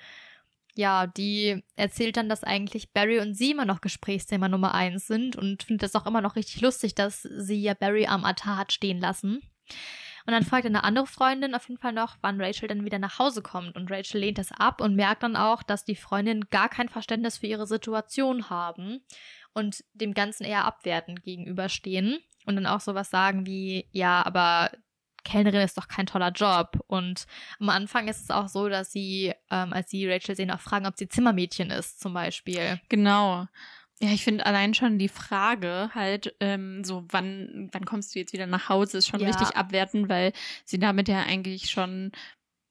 ja, die erzählt dann, dass eigentlich Barry und sie immer noch Gesprächsthema Nummer eins sind und findet das auch immer noch richtig lustig, dass sie ja Barry am Altar hat stehen lassen. Und dann fragt eine andere Freundin auf jeden Fall noch, wann Rachel dann wieder nach Hause kommt. Und Rachel lehnt das ab und merkt dann auch, dass die Freundinnen gar kein Verständnis für ihre Situation haben und dem Ganzen eher abwertend gegenüberstehen. Und dann auch sowas sagen wie, ja, aber Kellnerin ist doch kein toller Job. Und am Anfang ist es auch so, dass sie, ähm, als sie Rachel sehen, auch fragen, ob sie Zimmermädchen ist, zum Beispiel. Genau. Ja, ich finde allein schon die Frage halt, ähm, so wann, wann kommst du jetzt wieder nach Hause, ist schon Ja. richtig abwertend, weil sie damit ja eigentlich schon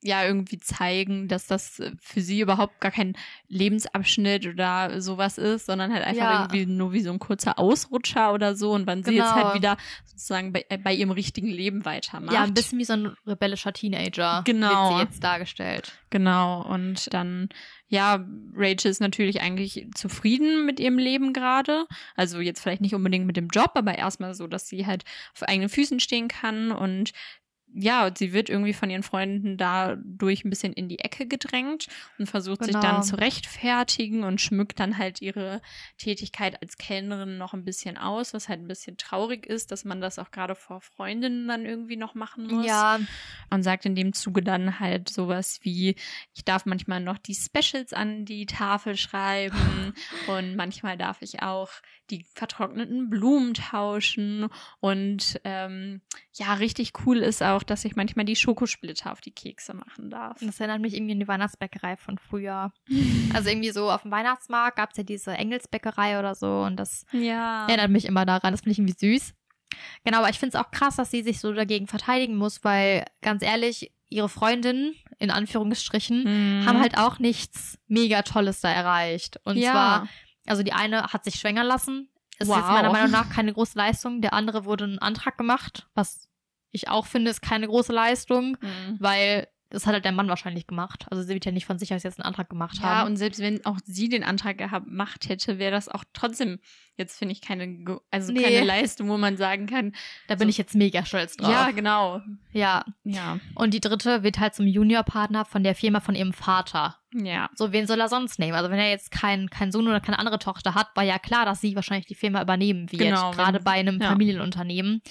ja irgendwie zeigen, dass das äh, für sie überhaupt gar kein Lebensabschnitt oder sowas ist, sondern halt einfach Ja. irgendwie nur wie so ein kurzer Ausrutscher oder so und wann sie jetzt Genau. halt wieder sozusagen bei, äh, bei ihrem richtigen Leben weitermacht. Ja, ein bisschen wie so ein rebellischer Teenager. Genau. Wird sie jetzt dargestellt. Genau, und dann, ja, Rachel ist natürlich eigentlich zufrieden mit ihrem Leben gerade. Also jetzt vielleicht nicht unbedingt mit dem Job, aber erstmal so, dass sie halt auf eigenen Füßen stehen kann und ja, sie wird irgendwie von ihren Freunden dadurch ein bisschen in die Ecke gedrängt und versucht sich Genau. dann zu rechtfertigen und schmückt dann halt ihre Tätigkeit als Kellnerin noch ein bisschen aus, was halt ein bisschen traurig ist, dass man das auch gerade vor Freundinnen dann irgendwie noch machen muss. Ja, und sagt in dem Zuge dann halt sowas wie, ich darf manchmal noch die Specials an die Tafel schreiben und manchmal darf ich auch die vertrockneten Blumen tauschen. Und ähm, ja, richtig cool ist auch, dass ich manchmal die Schokosplitter auf die Kekse machen darf. das erinnert mich irgendwie an die Weihnachtsbäckerei von früher. Also irgendwie so auf dem Weihnachtsmarkt gab es ja diese Engelsbäckerei oder so und das Ja. erinnert mich immer daran. Das finde ich irgendwie süß. Genau, aber ich finde es auch krass, dass sie sich so dagegen verteidigen muss, weil ganz ehrlich, ihre Freundinnen, in Anführungsstrichen, Mhm. haben halt auch nichts mega Tolles da erreicht. Und ja. zwar, also die eine hat sich schwängern lassen. Es ist Wow. jetzt meiner Meinung nach keine große Leistung. Der andere wurde ein Antrag gemacht, was ich auch finde, ist keine große Leistung, Mhm. weil das hat halt der Mann wahrscheinlich gemacht. Also sie wird ja nicht von sich aus jetzt einen Antrag gemacht Ja, haben. und selbst wenn auch sie den Antrag gemacht hätte, wäre das auch trotzdem jetzt finde ich keine also Nee. keine Leistung, wo man sagen kann, da bin so- ich jetzt mega stolz drauf. ja, genau. ja. Ja. Und die dritte wird halt zum Juniorpartner von der Firma von ihrem Vater. Ja. So, wen soll er sonst nehmen? Also wenn er jetzt keinen keinen Sohn oder keine andere Tochter hat, war ja klar, dass sie wahrscheinlich die Firma übernehmen wird, Genau, gerade bei einem ja. Familienunternehmen.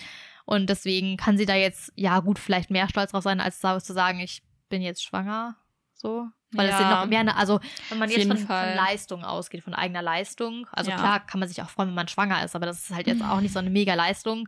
Und deswegen kann sie da jetzt, ja gut, vielleicht mehr stolz drauf sein, als zu sagen, ich bin jetzt schwanger. So. Weil es sind Ja. noch mehr, eine- also wenn man jetzt von, von Leistung ausgeht, von eigener Leistung. Also Ja. klar kann man sich auch freuen, wenn man schwanger ist, aber das ist halt jetzt auch nicht so eine mega Leistung.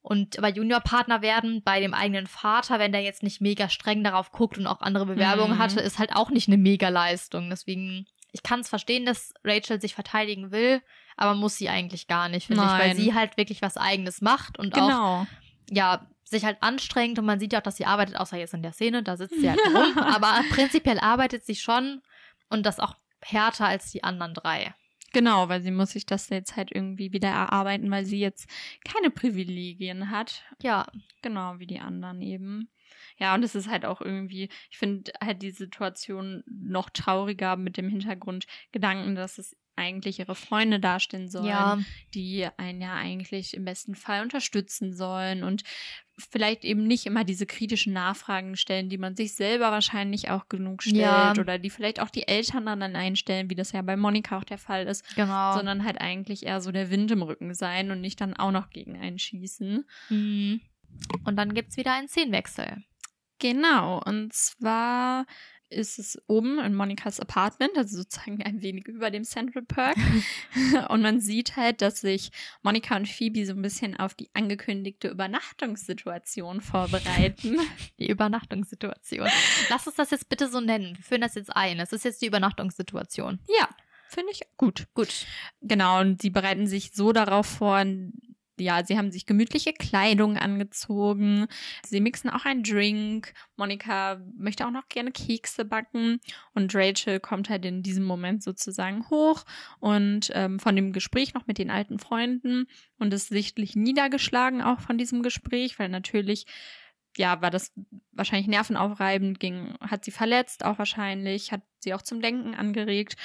Und bei Juniorpartner werden, bei dem eigenen Vater, wenn der jetzt nicht mega streng darauf guckt und auch andere Bewerbungen Mhm. hatte, ist halt auch nicht eine mega Leistung. Deswegen, ich kann es verstehen, dass Rachel sich verteidigen will, aber muss sie eigentlich gar nicht, finde ich, weil sie halt wirklich was Eigenes macht und auch Genau. ja, sich halt anstrengt und man sieht ja auch, dass sie arbeitet, außer jetzt in der Szene, da sitzt sie halt rum, aber prinzipiell arbeitet sie schon und das auch härter als die anderen drei. Genau, weil sie muss sich das jetzt halt irgendwie wieder erarbeiten, weil sie jetzt keine Privilegien hat. Ja, Genau, wie die anderen eben. Ja, und es ist halt auch irgendwie, ich finde halt die Situation noch trauriger mit dem Hintergrund Gedanken, dass es eigentlich ihre Freunde dastehen sollen, ja, die einen ja eigentlich im besten Fall unterstützen sollen und vielleicht eben nicht immer diese kritischen Nachfragen stellen, die man sich selber wahrscheinlich auch genug stellt Ja. oder die vielleicht auch die Eltern dann einstellen, wie das ja bei Monika auch der Fall ist, genau. sondern halt eigentlich eher so der Wind im Rücken sein und nicht dann auch noch gegen einen schießen. Mhm. Und dann gibt's wieder einen Szenenwechsel. Genau, und zwar ist es oben in Monikas Apartment, also sozusagen ein wenig über dem Central Park. und man sieht halt, dass sich Monika und Phoebe so ein bisschen auf die angekündigte Übernachtungssituation vorbereiten. Die Übernachtungssituation. Lass uns das jetzt bitte so nennen. Wir führen das jetzt ein. Es ist jetzt die Übernachtungssituation. ja, finde ich gut. Gut. Genau, und sie bereiten sich so darauf vor, ja, sie haben sich gemütliche Kleidung angezogen. Sie mixen auch einen Drink. Monika möchte auch noch gerne Kekse backen. Und Rachel kommt halt in diesem Moment sozusagen hoch und ähm, von dem Gespräch noch mit den alten Freunden und ist sichtlich niedergeschlagen auch von diesem Gespräch, weil natürlich ja, war das wahrscheinlich nervenaufreibend, ging, hat sie verletzt auch wahrscheinlich, hat sie auch zum Denken angeregt.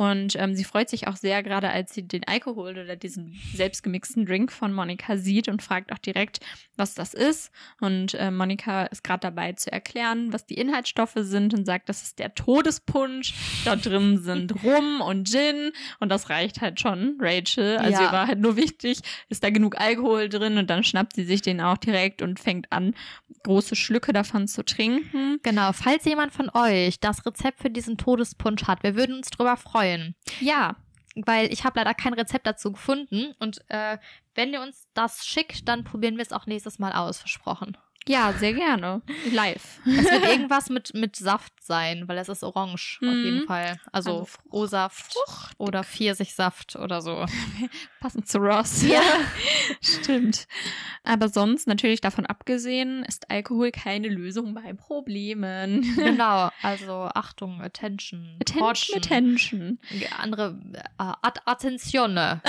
Und ähm, sie freut sich auch sehr, gerade als sie den Alkohol oder diesen selbstgemixten Drink von Monika sieht und fragt auch direkt, was das ist. Und äh, Monika ist gerade dabei zu erklären, was die Inhaltsstoffe sind und sagt, das ist der Todespunsch. Dort drin sind Rum und Gin und das reicht halt schon, Rachel. Also Ja. ihr war halt nur wichtig, ist da genug Alkohol drin und dann schnappt sie sich den auch direkt und fängt an, große Schlücke davon zu trinken. Genau. Falls jemand von euch das Rezept für diesen Todespunsch hat, wir würden uns drüber freuen. Ja, weil ich habe leider kein Rezept dazu gefunden. Und äh, wenn ihr uns das schickt, dann probieren wir es auch nächstes Mal aus, versprochen. Ja, sehr gerne. Live. Es wird irgendwas mit, mit Saft sein, weil es ist orange auf Mhm. jeden Fall. Also, Also Frucht- O-Saft oder Pfirsichsaft oder so. Passend zu Ross. Ja. Stimmt. Aber sonst, natürlich davon abgesehen, ist Alkohol keine Lösung bei Problemen. genau, also Achtung, Attention, Attention, Caution. attention. andere äh, At Attenzione.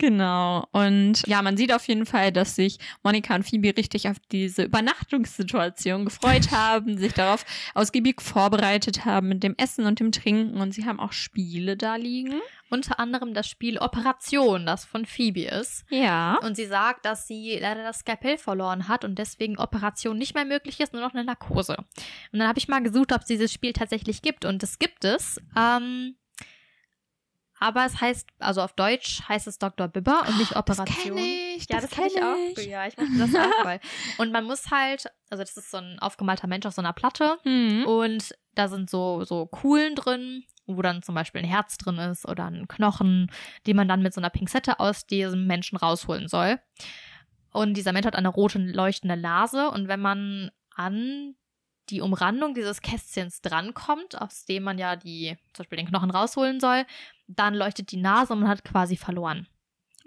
Genau. Und ja, man sieht auf jeden Fall, dass sich Monika und Phoebe richtig auf diese Übernachtungssituation gefreut haben, sich darauf ausgiebig vorbereitet haben mit dem Essen und dem Trinken. Und sie haben auch Spiele da liegen. Unter anderem das Spiel Operation, das von Phoebe ist. Ja. Und sie sagt, dass sie leider das Skalpell verloren hat und deswegen Operation nicht mehr möglich ist, nur noch eine Narkose. Und dann habe ich mal gesucht, ob es dieses Spiel tatsächlich gibt. Und es gibt es. Ähm, aber es heißt, also auf Deutsch heißt es Dr. Bibber und nicht Operation. ich. Ja, das, kann ich auch. Ja, ich mochte das auch voll. Und man muss halt, also das ist so ein aufgemalter Mensch auf so einer Platte Mhm. und da sind so, so Kuhlen drin, wo dann zum Beispiel ein Herz drin ist oder ein Knochen, die man dann mit so einer Pinzette aus diesem Menschen rausholen soll. Und dieser Mensch hat eine rote leuchtende Nase und wenn man an die Umrandung dieses Kästchens drankommt, aus dem man ja die, zum Beispiel den Knochen rausholen soll, dann leuchtet die Nase und man hat quasi verloren.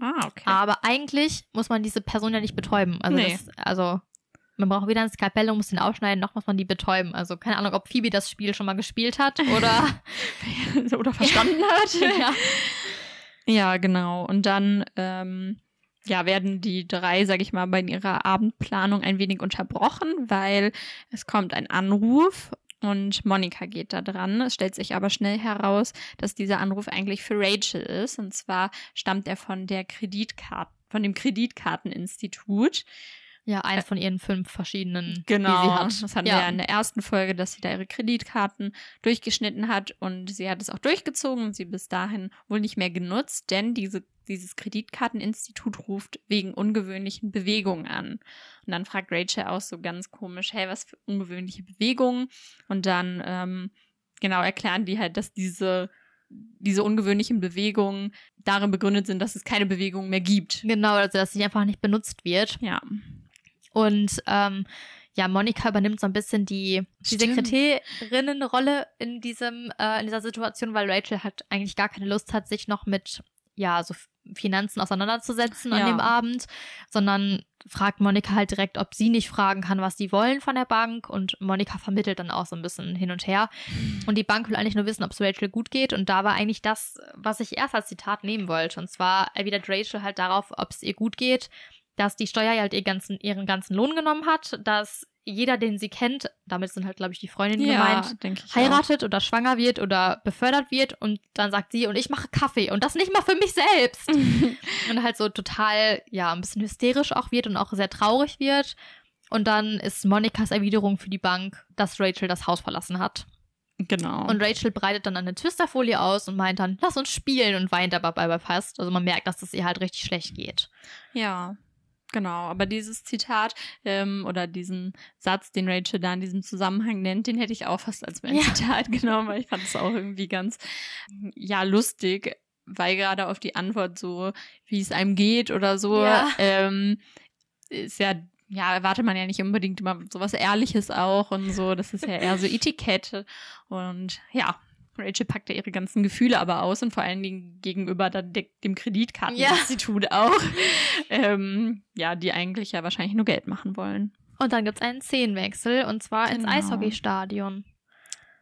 Ah, okay. Aber eigentlich muss man diese Person ja nicht betäuben. Also, Nee. das, also man braucht weder ein Skalpell und muss den aufschneiden, noch muss man die betäuben. Also keine Ahnung, ob Phoebe das Spiel schon mal gespielt hat oder. Oder verstanden hat. ja. Ja, genau. Und dann ähm, ja, werden die drei, sag ich mal, bei ihrer Abendplanung ein wenig unterbrochen, weil es kommt ein Anruf und Monika geht da dran. Es stellt sich aber schnell heraus, dass dieser Anruf eigentlich für Rachel ist. Und zwar stammt er von der Kreditkarte, von dem Kreditkarteninstitut. ja, eins von ihren fünf verschiedenen, die Genau, sie hat. das hatten ja. wir ja in der ersten Folge, dass sie da ihre Kreditkarten durchgeschnitten hat und sie hat es auch durchgezogen und sie bis dahin wohl nicht mehr genutzt, denn diese dieses Kreditkarteninstitut ruft wegen ungewöhnlichen Bewegungen an. Und dann fragt Rachel auch so ganz komisch, hey, was für ungewöhnliche Bewegungen? Und dann, ähm, genau, erklären die halt, dass diese diese ungewöhnlichen Bewegungen darin begründet sind, dass es keine Bewegung mehr gibt. Genau, also dass sie einfach nicht benutzt wird. Ja. Und ähm, ja, Monika übernimmt so ein bisschen die, die. Sekretärinnenrolle in diesem, äh, in dieser Situation, weil Rachel halt eigentlich gar keine Lust hat, sich noch mit, ja, so Finanzen auseinanderzusetzen an Ja. dem Abend, sondern fragt Monika halt direkt, ob sie nicht fragen kann, was sie wollen von der Bank. Und Monika vermittelt dann auch so ein bisschen hin und her. Und die Bank will eigentlich nur wissen, ob es Rachel gut geht. Und da war eigentlich das, was ich erst als Zitat nehmen wollte. Und zwar erwidert Rachel halt darauf, ob es ihr gut geht, dass die Steuer halt ihr ganzen, ihren ganzen Lohn genommen hat, dass jeder, den sie kennt, damit sind halt, glaube ich, die Freundinnen gemeint, denke ich. heiratet oder schwanger wird oder befördert wird und dann sagt sie, und ich mache Kaffee und das nicht mal für mich selbst. Auch. und halt so total, ja, ein bisschen hysterisch auch wird und auch sehr traurig wird. Und dann ist Monikas Erwiderung für die Bank, dass Rachel das Haus verlassen hat. genau. Und Rachel breitet dann eine Twisterfolie aus und meint dann, lass uns spielen und weint aber dabei fast. Also man merkt, dass es ihr halt richtig schlecht geht. Ja, genau. Aber dieses Zitat ähm, oder diesen Satz, den Rachel da in diesem Zusammenhang nennt, den hätte ich auch fast als mein Ja. Zitat genommen, weil ich fand es auch irgendwie ganz, ja, lustig, weil gerade auf die Antwort so, wie es einem geht oder so, Ja. ähm, ist ja ja, erwartet man ja nicht unbedingt immer sowas Ehrliches auch und so. Das ist ja eher so Etikette. Und ja, Rachel packt ja ihre ganzen Gefühle aber aus und vor allen Dingen gegenüber dem Kreditkarteninstitut auch. Ähm, ja, die eigentlich ja wahrscheinlich nur Geld machen wollen. Und dann gibt's einen Szenenwechsel und zwar ins Genau. Eishockeystadion.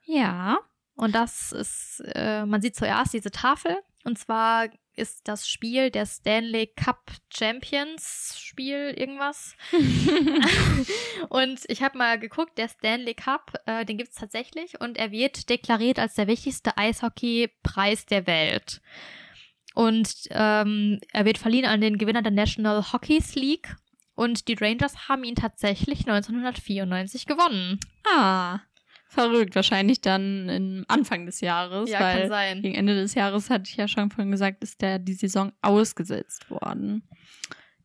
Ja. Und das ist, äh, man sieht zuerst diese Tafel. Und zwar ist das Spiel der Stanley Cup Champions Spiel irgendwas. und ich habe mal geguckt, der Stanley Cup, äh, den gibt's tatsächlich und er wird deklariert als der wichtigste Eishockey-Preis der Welt. Und ähm, er wird verliehen an den Gewinner der National Hockey League. Und die Rangers haben ihn tatsächlich 1994 gewonnen. Ah, verrückt. Wahrscheinlich dann im Anfang des Jahres, weil sein. gegen Ende des Jahres hatte ich ja schon vorhin gesagt, ist der die Saison ausgesetzt worden.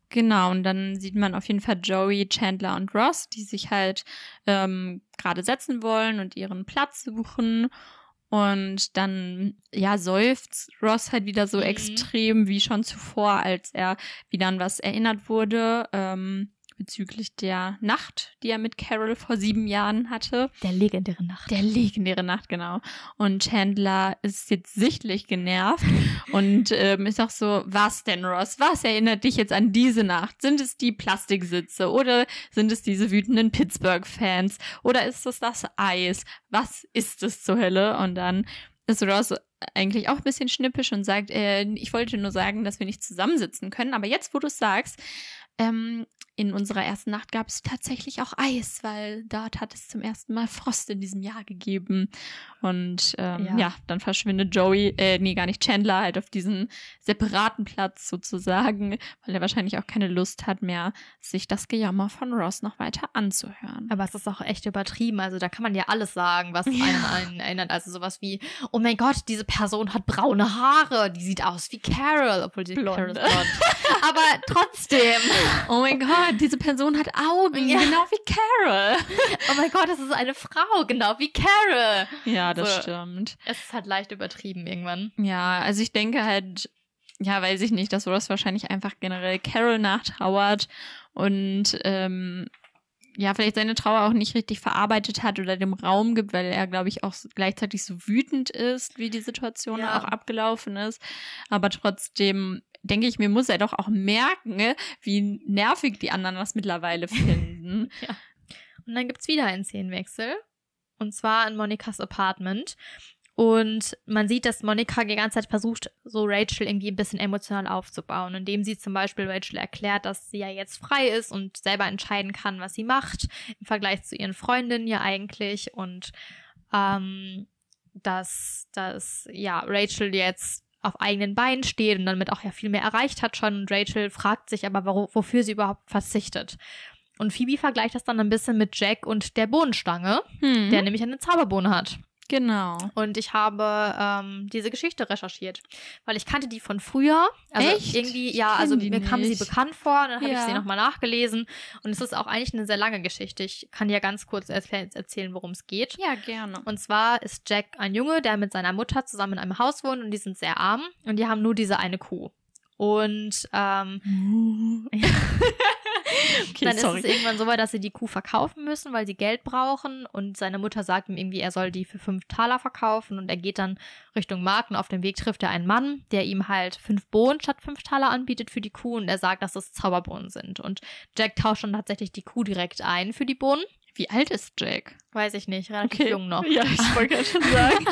Genau, und dann sieht man auf jeden Fall Joey, Chandler und Ross, die sich halt ähm, gerade setzen wollen und ihren Platz suchen. Und dann, ja, seufzt Ross halt wieder so Mhm. extrem wie schon zuvor, als er wieder an was erinnert wurde, ähm, bezüglich der Nacht, die er mit Carol vor sieben Jahren hatte. Der legendäre Nacht. Der legendäre Nacht, genau. Und Chandler ist jetzt sichtlich genervt und ähm, ist auch so, was denn, Ross? Was erinnert dich jetzt an diese Nacht? Sind es die Plastiksitze oder sind es diese wütenden Pittsburgh-Fans oder ist es das Eis? Was ist es zur Hölle? Und dann ist Ross eigentlich auch ein bisschen schnippisch und sagt, äh, ich wollte nur sagen, dass wir nicht zusammensitzen können, aber jetzt, wo du es sagst, ähm, in unserer ersten Nacht gab es tatsächlich auch Eis, weil dort hat es zum ersten Mal Frost in diesem Jahr gegeben. Und ähm, Ja. ja. dann verschwindet Joey, äh, nee, gar nicht Chandler, halt auf diesen separaten Platz sozusagen, weil er wahrscheinlich auch keine Lust hat mehr, sich das Gejammer von Ross noch weiter anzuhören. Aber es ist auch echt übertrieben. Also da kann man ja alles sagen, was einen an einen erinnert. Also sowas wie, oh mein Gott, diese Person hat braune Haare. Die sieht aus wie Carol, obwohl Blond. Carol ist blond. Aber trotzdem. Oh mein Gott, diese Person hat Augen, Ja. genau wie Carol. Oh mein Gott, das ist eine Frau, genau wie Carol. Ja, das So. stimmt. Es ist halt leicht übertrieben irgendwann. Ja, also ich denke halt, ja, weiß ich nicht, dass Ross wahrscheinlich einfach generell Carol nachtrauert und ähm, ja, vielleicht seine Trauer auch nicht richtig verarbeitet hat oder dem Raum gibt, weil er, glaube ich, auch gleichzeitig so wütend ist, wie die Situation Ja. auch abgelaufen ist. Aber trotzdem denke ich mir, muss er doch auch merken, ne, wie nervig die anderen das mittlerweile finden. Und dann gibt's wieder einen Szenenwechsel. Und zwar in Monikas Apartment. Und man sieht, dass Monika die ganze Zeit versucht, so Rachel irgendwie ein bisschen emotional aufzubauen, indem sie zum Beispiel Rachel erklärt, dass sie ja jetzt frei ist und selber entscheiden kann, was sie macht, im Vergleich zu ihren Freundinnen ja eigentlich. Und ähm, dass, dass ja Rachel jetzt auf eigenen Beinen steht und damit auch ja viel mehr erreicht hat schon. Und Rachel fragt sich aber, wo, wofür sie überhaupt verzichtet. Und Phoebe vergleicht das dann ein bisschen mit Jack und der Bohnenstange, Hm. der nämlich eine Zauberbohne hat. Genau. Und ich habe ähm, diese Geschichte recherchiert, weil ich kannte die von früher. Also Echt? irgendwie, Ich ja, also mir kam sie nicht. bekannt vor, dann habe ich Ja. sie nochmal nachgelesen. Und es ist auch eigentlich eine sehr lange Geschichte. Ich kann dir ganz kurz erzählen, worum es geht. Ja, gerne. Und zwar ist Jack ein Junge, der mit seiner Mutter zusammen in einem Haus wohnt und die sind sehr arm und die haben nur diese eine Kuh. Und ähm, okay, dann sorry. ist es irgendwann so weit, dass sie die Kuh verkaufen müssen, weil sie Geld brauchen. Und seine Mutter sagt ihm irgendwie, er soll die für fünf Taler verkaufen. Und er geht dann Richtung Markt und auf dem Weg trifft er einen Mann, der ihm halt fünf Bohnen statt fünf Taler anbietet für die Kuh. Und er sagt, dass es Zauberbohnen sind. Und Jack tauscht dann tatsächlich die Kuh direkt ein für die Bohnen. Wie alt ist Jack? Weiß ich nicht, relativ jung noch. Ja, ich wollte gerade schon sagen.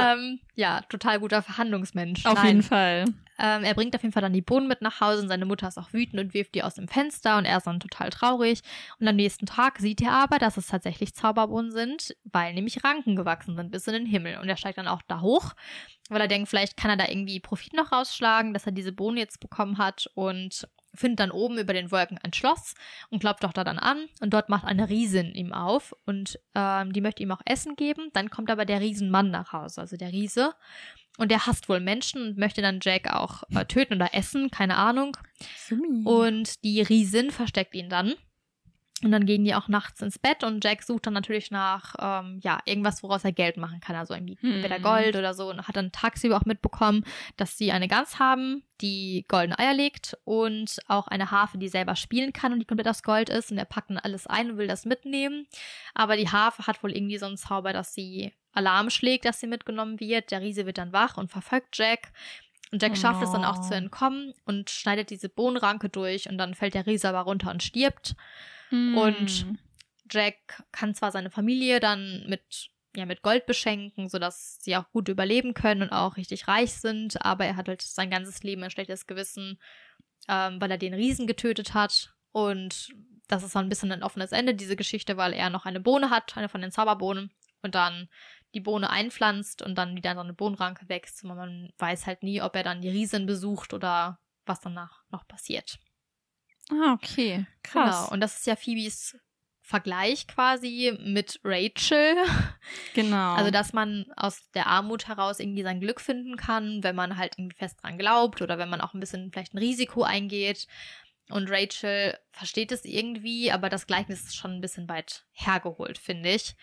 ähm, ja, total guter Verhandlungsmensch. Auf Nein. jeden Fall. Ähm, er bringt auf jeden Fall dann die Bohnen mit nach Hause und seine Mutter ist auch wütend und wirft die aus dem Fenster und er ist dann total traurig. Und am nächsten Tag sieht er aber, dass es tatsächlich Zauberbohnen sind, weil nämlich Ranken gewachsen sind bis in den Himmel. Und er steigt dann auch da hoch, weil er denkt, vielleicht kann er da irgendwie Profit noch rausschlagen, dass er diese Bohnen jetzt bekommen hat und findet dann oben über den Wolken ein Schloss und klopft doch da dann an und dort macht eine Riesin ihm auf und ähm, die möchte ihm auch Essen geben. Dann kommt aber der Riesenmann nach Hause, also der Riese. Und der hasst wohl Menschen und möchte dann Jack auch äh, töten oder essen, keine Ahnung. Und die Riesin versteckt ihn dann. Und dann gehen die auch nachts ins Bett und Jack sucht dann natürlich nach, ähm, ja, irgendwas, woraus er Geld machen kann. Also irgendwie Hm. entweder Gold oder so. Und hat dann tagsüber auch mitbekommen, dass sie eine Gans haben, die goldene Eier legt und auch eine Harfe, die selber spielen kann und die komplett aus Gold ist. Und er packt dann alles ein und will das mitnehmen. Aber die Harfe hat wohl irgendwie so einen Zauber, dass sie Alarm schlägt, dass sie mitgenommen wird. Der Riese wird dann wach und verfolgt Jack. Und Jack schafft es dann auch Oh. zu entkommen und schneidet diese Bohnenranke durch und dann fällt der Riese aber runter und stirbt. Hm. Und Jack kann zwar seine Familie dann mit, ja, mit Gold beschenken, sodass sie auch gut überleben können und auch richtig reich sind, aber er hat halt sein ganzes Leben ein schlechtes Gewissen, ähm, weil er den Riesen getötet hat. Und das ist dann ein bisschen ein offenes Ende, diese Geschichte, weil er noch eine Bohne hat, eine von den Zauberbohnen, und dann die Bohne einpflanzt und dann wieder so eine Bohnenranke wächst. Und man weiß halt nie, ob er dann die Riesin besucht oder was danach noch passiert. Ah, okay. Krass. Genau. Und das ist ja Phoebes Vergleich quasi mit Rachel. Genau. Also, dass man aus der Armut heraus irgendwie sein Glück finden kann, wenn man halt irgendwie fest dran glaubt oder wenn man auch ein bisschen vielleicht ein Risiko eingeht. Und Rachel versteht es irgendwie, aber das Gleichnis ist schon ein bisschen weit hergeholt, finde ich.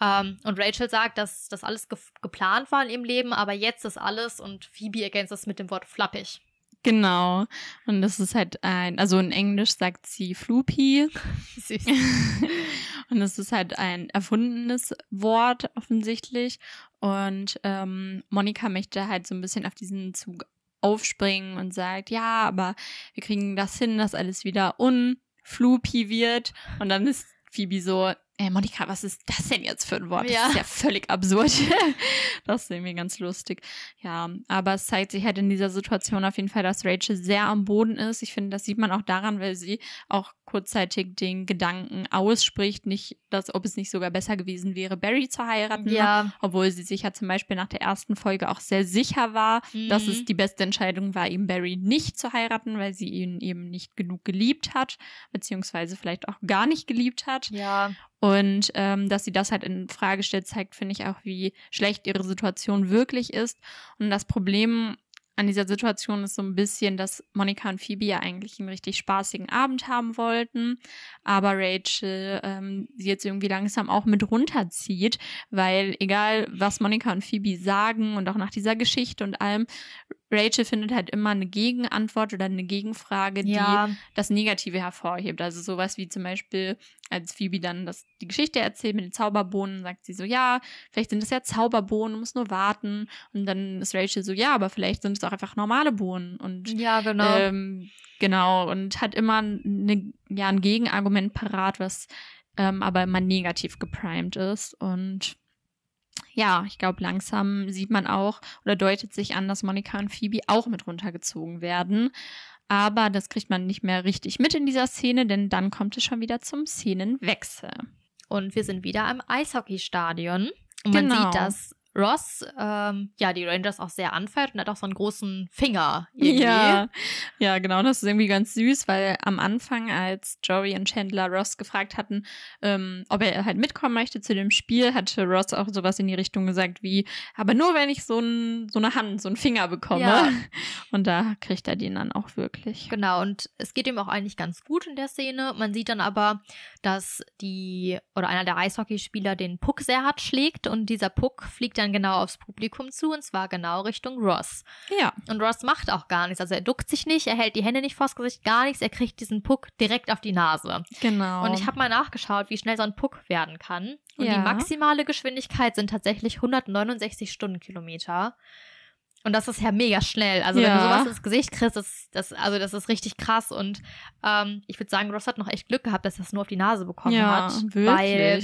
Ähm, und Rachel sagt, dass das alles ge geplant war in ihrem Leben, aber jetzt ist alles und Phoebe ergänzt es mit dem Wort flappig. Genau. Und das ist halt ein, also in Englisch sagt sie Floopy. Süß. und es ist halt ein erfundenes Wort offensichtlich. Und ähm, Monika möchte halt so ein bisschen auf diesen Zug aufspringen und sagt, ja, aber wir kriegen das hin, dass alles wieder unfloopy wird. Und dann ist Phoebe so, ey Monika, was ist das denn jetzt für ein Wort? Das Ja. ist ja völlig absurd. das ist irgendwie ganz lustig. Ja, aber es zeigt sich halt in dieser Situation auf jeden Fall, dass Rachel sehr am Boden ist. Ich finde, das sieht man auch daran, weil sie auch kurzzeitig den Gedanken ausspricht, nicht, dass, ob es nicht sogar besser gewesen wäre, Barry zu heiraten. ja. Obwohl sie sich ja zum Beispiel nach der ersten Folge auch sehr sicher war, dass Mhm. es die beste Entscheidung war, eben Barry nicht zu heiraten, weil sie ihn eben nicht genug geliebt hat, beziehungsweise vielleicht auch gar nicht geliebt hat. Ja. Und ähm, dass sie das halt in Frage stellt, zeigt, finde ich, auch, wie schlecht ihre Situation wirklich ist. Und das Problem an dieser Situation ist so ein bisschen, dass Monika und Phoebe ja eigentlich einen richtig spaßigen Abend haben wollten, aber Rachel ähm, sie jetzt irgendwie langsam auch mit runterzieht, weil egal was Monika und Phoebe sagen und auch nach dieser Geschichte und allem, Rachel findet halt immer eine Gegenantwort oder eine Gegenfrage, die Ja. das Negative hervorhebt. Also sowas wie zum Beispiel, als Phoebe dann das, die Geschichte erzählt mit den Zauberbohnen, sagt sie so, ja, vielleicht sind es ja Zauberbohnen, du musst nur warten. Und dann ist Rachel so, ja, aber vielleicht sind es auch einfach normale Bohnen. Und Ja, genau. ähm, genau, und hat immer eine, ja, ein Gegenargument parat, was ähm, aber immer negativ geprimed ist. Und ja, ich glaube, langsam sieht man auch oder deutet sich an, dass Monika und Phoebe auch mit runtergezogen werden. Aber das kriegt man nicht mehr richtig mit in dieser Szene, denn dann kommt es schon wieder zum Szenenwechsel. Und wir sind wieder am Eishockeystadion. Und man Genau. sieht, dass Ross ähm, ja die Rangers auch sehr anfällt und hat auch so einen großen Finger irgendwie. Ja, ja, genau. Das ist irgendwie ganz süß, weil am Anfang, als Joey und Chandler Ross gefragt hatten, ähm, ob er halt mitkommen möchte zu dem Spiel, hatte Ross auch sowas in die Richtung gesagt wie, aber nur wenn ich so, ein, so eine Hand, so einen Finger bekomme. Ja. Und da kriegt er den dann auch wirklich. Genau, und es geht ihm auch eigentlich ganz gut in der Szene. Man sieht dann aber, dass die oder einer der Eishockeyspieler den Puck sehr hart schlägt und dieser Puck fliegt dann genau aufs Publikum zu und zwar genau Richtung Ross. Ja. Und Ross macht auch gar nichts. Also er duckt sich nicht, er hält die Hände nicht vors Gesicht, gar nichts. Er kriegt diesen Puck direkt auf die Nase. Genau. Und ich habe mal nachgeschaut, wie schnell so ein Puck werden kann. Und Ja. die maximale Geschwindigkeit sind tatsächlich 169 Stundenkilometer. Und das ist ja mega schnell. Also wenn Ja. du sowas ins Gesicht kriegst, das, das, also das ist richtig krass. Und ähm, ich würde sagen, Ross hat noch echt Glück gehabt, dass er es nur auf die Nase bekommen ja, hat. wirklich. Weil,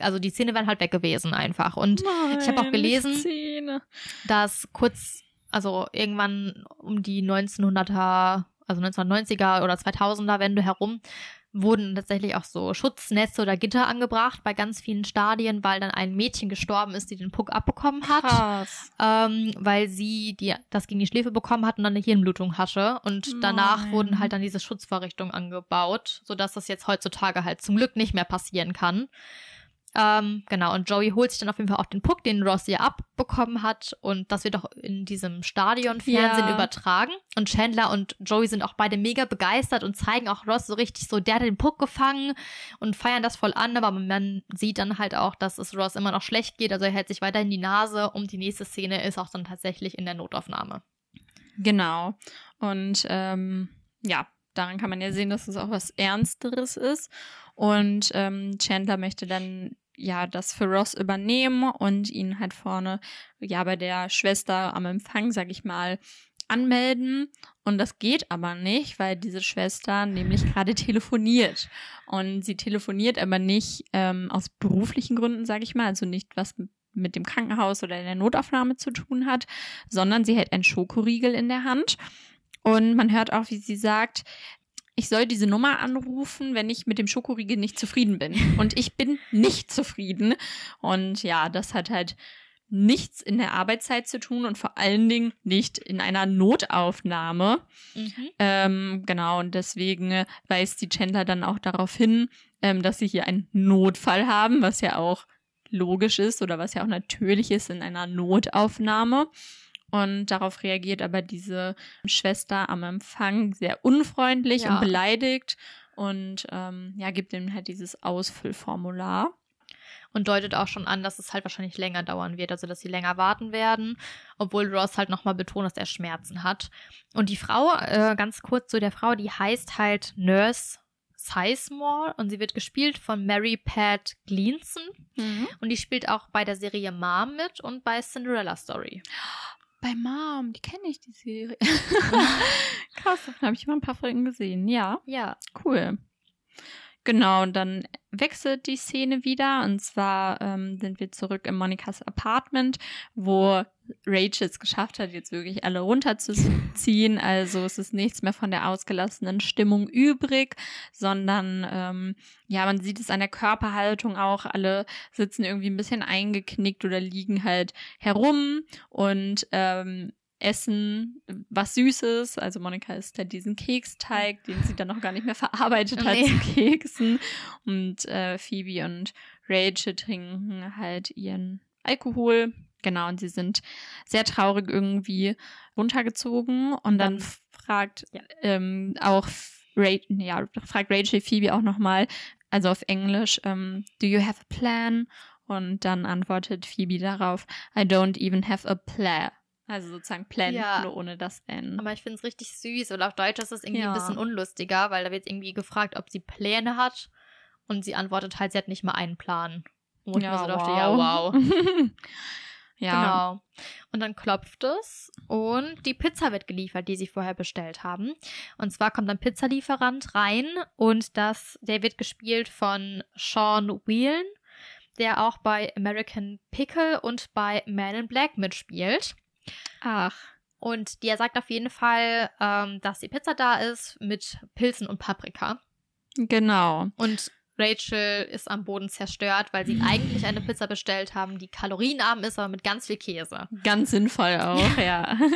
also die Zähne wären halt weg gewesen einfach. Und ich habe auch gelesen, dass kurz, also irgendwann um die 1900er, also 1990er oder 2000er Wende herum, wurden tatsächlich auch so Schutznetze oder Gitter angebracht bei ganz vielen Stadien, weil dann ein Mädchen gestorben ist, die den Puck abbekommen hat, Krass. ähm, weil sie die, das gegen die Schläfe bekommen hat und dann eine Hirnblutung hatte. Und danach Nein. wurden halt dann diese Schutzvorrichtungen angebaut, sodass das jetzt heutzutage halt zum Glück nicht mehr passieren kann. Ähm, genau, und Joey holt sich dann auf jeden Fall auch den Puck, den Ross ihr abbekommen hat. Und das wird auch in diesem Stadionfernsehen Ja. übertragen. Und Chandler und Joey sind auch beide mega begeistert und zeigen auch Ross so richtig so, der hat den Puck gefangen und feiern das voll an. Aber man sieht dann halt auch, dass es Ross immer noch schlecht geht. Also er hält sich weiterhin die Nase und die nächste Szene ist auch dann tatsächlich in der Notaufnahme. Genau. Und ähm, ja, daran kann man ja sehen, dass es auch was Ernsteres ist. Und ähm, Chandler möchte dann ja das für Ross übernehmen und ihn halt vorne ja bei der Schwester am Empfang, sag ich mal, anmelden. Und das geht aber nicht, weil diese Schwester nämlich gerade telefoniert. Und sie telefoniert aber nicht ähm, aus beruflichen Gründen, sag ich mal, also nicht was mit dem Krankenhaus oder der Notaufnahme zu tun hat, sondern sie hält einen Schokoriegel in der Hand. Und man hört auch, wie sie sagt, ich soll diese Nummer anrufen, wenn ich mit dem Schokoriegel nicht zufrieden bin. Und ich bin nicht zufrieden. Und ja, das hat halt nichts in der Arbeitszeit zu tun und vor allen Dingen nicht in einer Notaufnahme. Ähm, genau, und deswegen weist die Chandler dann auch darauf hin, ähm, dass sie hier einen Notfall haben, was ja auch logisch ist oder was ja auch natürlich ist in einer Notaufnahme. Und darauf reagiert aber diese Schwester am Empfang sehr unfreundlich Ja. und beleidigt und ähm, ja, gibt ihm halt dieses Ausfüllformular. und deutet auch schon an, dass es halt wahrscheinlich länger dauern wird, also dass sie länger warten werden, obwohl Ross halt nochmal betont, dass er Schmerzen hat. Und die Frau, äh, ganz kurz zu der Frau, die heißt halt Nurse Sizemore und sie wird gespielt von Mary Pat Gleanson und die spielt auch bei der Serie Mom mit und bei Cinderella Story. Bei Mom, die kenne ich, die Serie. Krass, davon habe ich mal ein paar Folgen gesehen. Ja, Ja, cool. Genau, und dann wechselt die Szene wieder. Und zwar ähm, sind wir zurück in Monikas Apartment, wo Rachel es geschafft hat, jetzt wirklich alle runterzuziehen. Also es ist nichts mehr von der ausgelassenen Stimmung übrig, sondern ähm, ja, man sieht es an der Körperhaltung auch. Alle sitzen irgendwie ein bisschen eingeknickt oder liegen halt herum und ähm, essen was Süßes. Also Monika isst halt diesen Keksteig, den sie dann noch gar nicht mehr verarbeitet hat Nee. zu Keksen. Und äh, Phoebe und Rachel trinken halt ihren Alkohol. Genau, und sie sind sehr traurig irgendwie runtergezogen. Und dann Dann- fragt Ja. ähm, auch Ra ja, fragt Rachel Phoebe auch nochmal, also auf Englisch, ähm, do you have a plan? Und dann antwortet Phoebe darauf, I don't even have a plan. Also sozusagen Plan, Ja. nur ohne das N. aber ich finde es richtig süß und auf Deutsch ist es irgendwie Ja. ein bisschen unlustiger, weil da wird irgendwie gefragt, ob sie Pläne hat und sie antwortet halt, sie hat nicht mal einen Plan. Und ich mir so dachte, ja, wow. ja, Genau. Und dann klopft es und die Pizza wird geliefert, die sie vorher bestellt haben. Und zwar kommt ein Pizzalieferant rein und das, der wird gespielt von Sean Whelan, der auch bei American Pickle und bei Man in Black mitspielt. Ach, Und der sagt auf jeden Fall, ähm, dass die Pizza da ist mit Pilzen und Paprika. genau. Und Rachel ist am Boden zerstört, weil sie eigentlich eine Pizza bestellt haben, die kalorienarm ist, aber mit ganz viel Käse. Ganz sinnvoll auch, ja.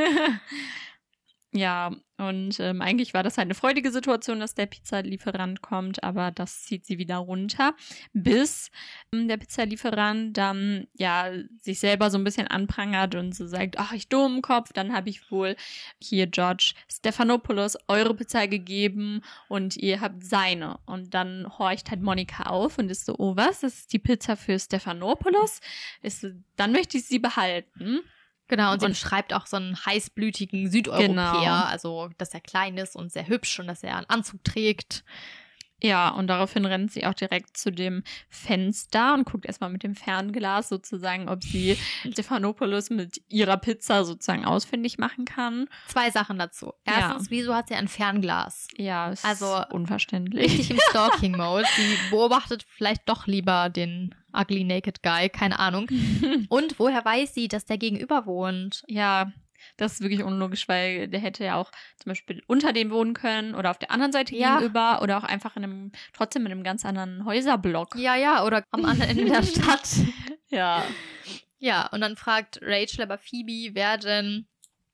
Ja, und ähm, eigentlich war das halt eine freudige Situation, dass der Pizzalieferant kommt, aber das zieht sie wieder runter, bis ähm, der Pizzalieferant dann ja sich selber so ein bisschen anprangert und so sagt, ach, ich Kopf, dann habe ich wohl hier George Stephanopoulos eure Pizza gegeben und ihr habt seine. Und dann horcht halt Monika auf und ist so, oh was, das ist die Pizza für Stephanopoulos? Ist dann möchte ich sie behalten. Genau, und sie beschreibt auch so einen heißblütigen Südeuropäer, Genau. also dass er klein ist und sehr hübsch und dass er einen Anzug trägt. Ja, und daraufhin rennt sie auch direkt zu dem Fenster und guckt erstmal mit dem Fernglas sozusagen, ob sie Stephanopoulos mit ihrer Pizza sozusagen ausfindig machen kann. Zwei Sachen dazu. Ja. Erstens, wieso hat sie ein Fernglas? Ja, ist Also, unverständlich. Richtig im Stalking-Mode. Sie beobachtet vielleicht doch lieber den Ugly Naked Guy, keine Ahnung. Und woher weiß sie, dass der gegenüber wohnt? Ja, das ist wirklich unlogisch, weil der hätte ja auch zum Beispiel unter dem wohnen können oder auf der anderen Seite Ja. gegenüber oder auch einfach in einem, trotzdem in einem ganz anderen Häuserblock. Ja, ja, oder am anderen Ende der Stadt. Ja. Ja, und dann fragt Rachel aber Phoebe, wer denn,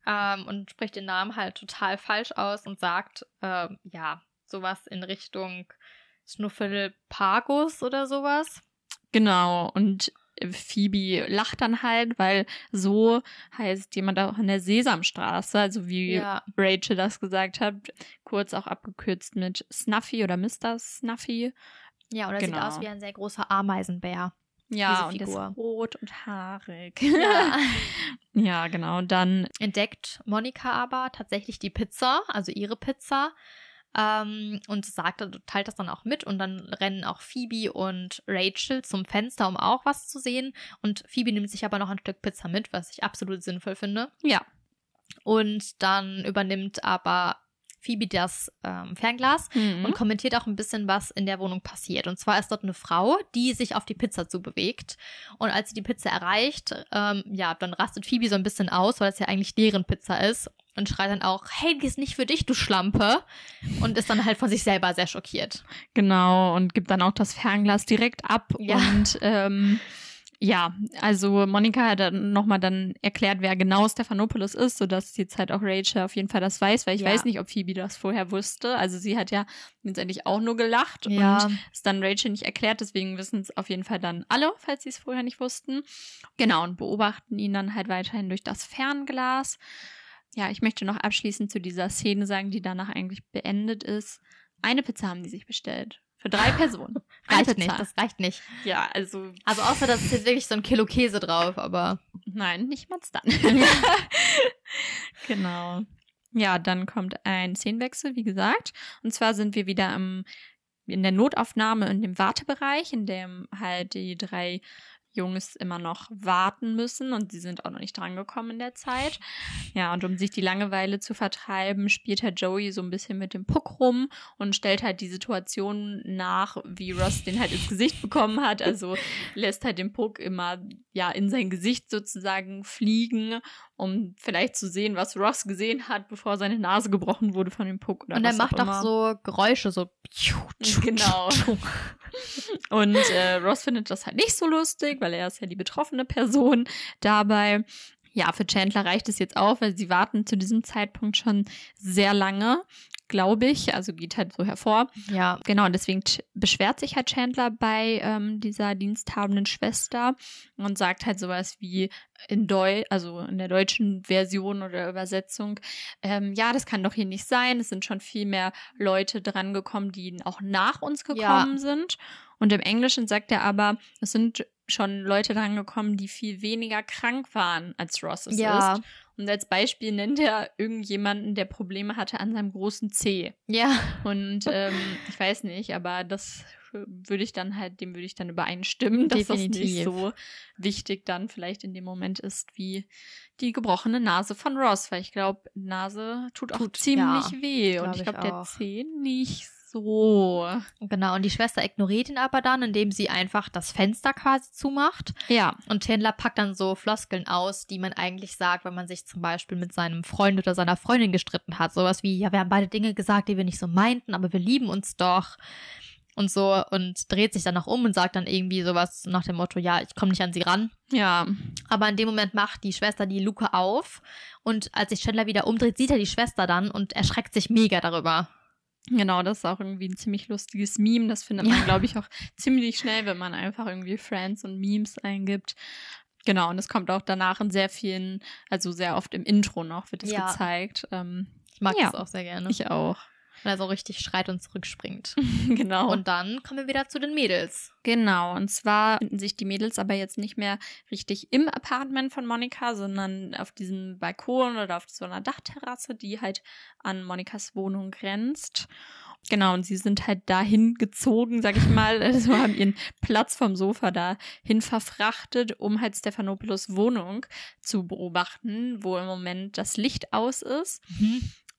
ähm, und spricht den Namen halt total falsch aus und sagt, ähm, ja, sowas in Richtung Snuffelpagus oder sowas. Genau, und Phoebe lacht dann halt, weil so heißt jemand auch in der Sesamstraße, also wie Ja. Rachel das gesagt hat, kurz auch abgekürzt mit Snuffy oder Mr. Snuffy. Ja, oder Genau. sieht aus wie ein sehr großer Ameisenbär. Ja, und ist rot und haarig. Ja. ja, genau. Und dann, entdeckt Monika aber tatsächlich die Pizza, also ihre Pizza, ähm, und sagt, teilt das dann auch mit und dann rennen auch Phoebe und Rachel zum Fenster, um auch was zu sehen. Und Phoebe nimmt sich aber noch ein Stück Pizza mit, was ich absolut sinnvoll finde. ja, Und dann übernimmt aber Phoebe das ähm, Fernglas Mhm. und kommentiert auch ein bisschen, was in der Wohnung passiert. Und zwar ist dort eine Frau, die sich auf die Pizza zubewegt. Und als sie die Pizza erreicht, ähm, ja, dann rastet Phoebe so ein bisschen aus, weil es ja eigentlich deren Pizza ist. Und schreit dann auch, hey, die ist nicht für dich, du Schlampe. Und ist dann halt von sich selber sehr schockiert. Genau, und gibt dann auch das Fernglas direkt ab. Ja. Und ähm, ja, also Monika hat dann nochmal dann erklärt, wer genau Stephanopoulos ist, sodass jetzt halt auch Rachel auf jeden Fall das weiß, weil ich Ja. weiß nicht, ob Phoebe das vorher wusste. Also sie hat ja letztendlich auch nur gelacht Ja. und es dann Rachel nicht erklärt, deswegen wissen es auf jeden Fall dann alle, falls sie es vorher nicht wussten. Genau, und beobachten ihn dann halt weiterhin durch das Fernglas. Ja, ich möchte noch abschließend zu dieser Szene sagen, die danach eigentlich beendet ist. Eine Pizza haben die sich bestellt. Für drei Personen. Reicht Pizza. nicht, das reicht nicht. Ja, also Also außer, dass es jetzt wirklich so ein Kilo Käse drauf, aber nein, nicht mal dann. genau. Ja, dann kommt ein Szenenwechsel, wie gesagt. Und zwar sind wir wieder im, in der Notaufnahme in dem Wartebereich, in dem halt die drei Jungs immer noch warten müssen und sie sind auch noch nicht drangekommen in der Zeit. Ja, und um sich die Langeweile zu vertreiben, spielt halt Joey so ein bisschen mit dem Puck rum und stellt halt die Situation nach, wie Ross den halt ins Gesicht bekommen hat. Also lässt halt den Puck immer ja in sein Gesicht sozusagen fliegen, um vielleicht zu sehen, was Ross gesehen hat, bevor seine Nase gebrochen wurde von dem Puck. Oder und er macht auch auch so Geräusche, so Genau. Und äh, Ross findet das halt nicht so lustig, weil er ist ja die betroffene Person dabei. Ja, für Chandler reicht es jetzt auch, weil sie warten zu diesem Zeitpunkt schon sehr lange, glaube ich. Also geht halt so hervor. Ja, Genau, und deswegen ch- beschwert sich halt Chandler bei ähm, dieser diensthabenden Schwester und sagt halt sowas wie in Deu also in der deutschen Version oder Übersetzung, ähm, ja, das kann doch hier nicht sein. Es sind schon viel mehr Leute drangekommen, die auch nach uns gekommen sind. Und im Englischen sagt er aber, es sind schon Leute drangekommen, die viel weniger krank waren, als Ross es Ja. ist. Und als Beispiel nennt er irgendjemanden, der Probleme hatte an seinem großen Zeh. ja. Und ähm, ich weiß nicht, aber das würde ich dann halt, dem würde ich dann übereinstimmen, dass das Definitiv. nicht so wichtig dann vielleicht in dem Moment ist wie die gebrochene Nase von Ross, weil ich glaube, Nase tut auch Tut, ziemlich ja, weh und ich glaube, der auch. Zeh nicht so. Genau, und die Schwester ignoriert ihn aber dann, indem sie einfach das Fenster quasi zumacht. Ja, Und Chandler packt dann so Floskeln aus, die man eigentlich sagt, wenn man sich zum Beispiel mit seinem Freund oder seiner Freundin gestritten hat. Sowas wie, ja, wir haben beide Dinge gesagt, die wir nicht so meinten, aber wir lieben uns doch. und so und dreht sich dann noch um und sagt dann irgendwie sowas nach dem Motto, ja, ich komme nicht an sie ran. Ja. Aber in dem Moment macht die Schwester die Luke auf und als sich Chandler wieder umdreht, sieht er die Schwester dann und erschreckt sich mega darüber. Genau, das ist auch irgendwie ein ziemlich lustiges Meme. Das findet man, Ja. glaube ich, auch ziemlich schnell, wenn man einfach irgendwie Friends und Memes eingibt. Genau, und es kommt auch danach in sehr vielen, also sehr oft im Intro noch wird es Ja. gezeigt. Ähm, Ich mag Ja. das auch sehr gerne. ich auch. Weil er so richtig schreit und zurückspringt. genau. Und dann kommen wir wieder zu den Mädels. Genau, und zwar finden sich die Mädels aber jetzt nicht mehr richtig im Apartment von Monika, sondern auf diesem Balkon oder auf so einer Dachterrasse, die halt an Monikas Wohnung grenzt. Genau, und sie sind halt dahin gezogen, sag ich mal, also haben ihren Platz vom Sofa dahin verfrachtet, um halt Stephanopoulos Wohnung zu beobachten, wo im Moment das Licht aus ist.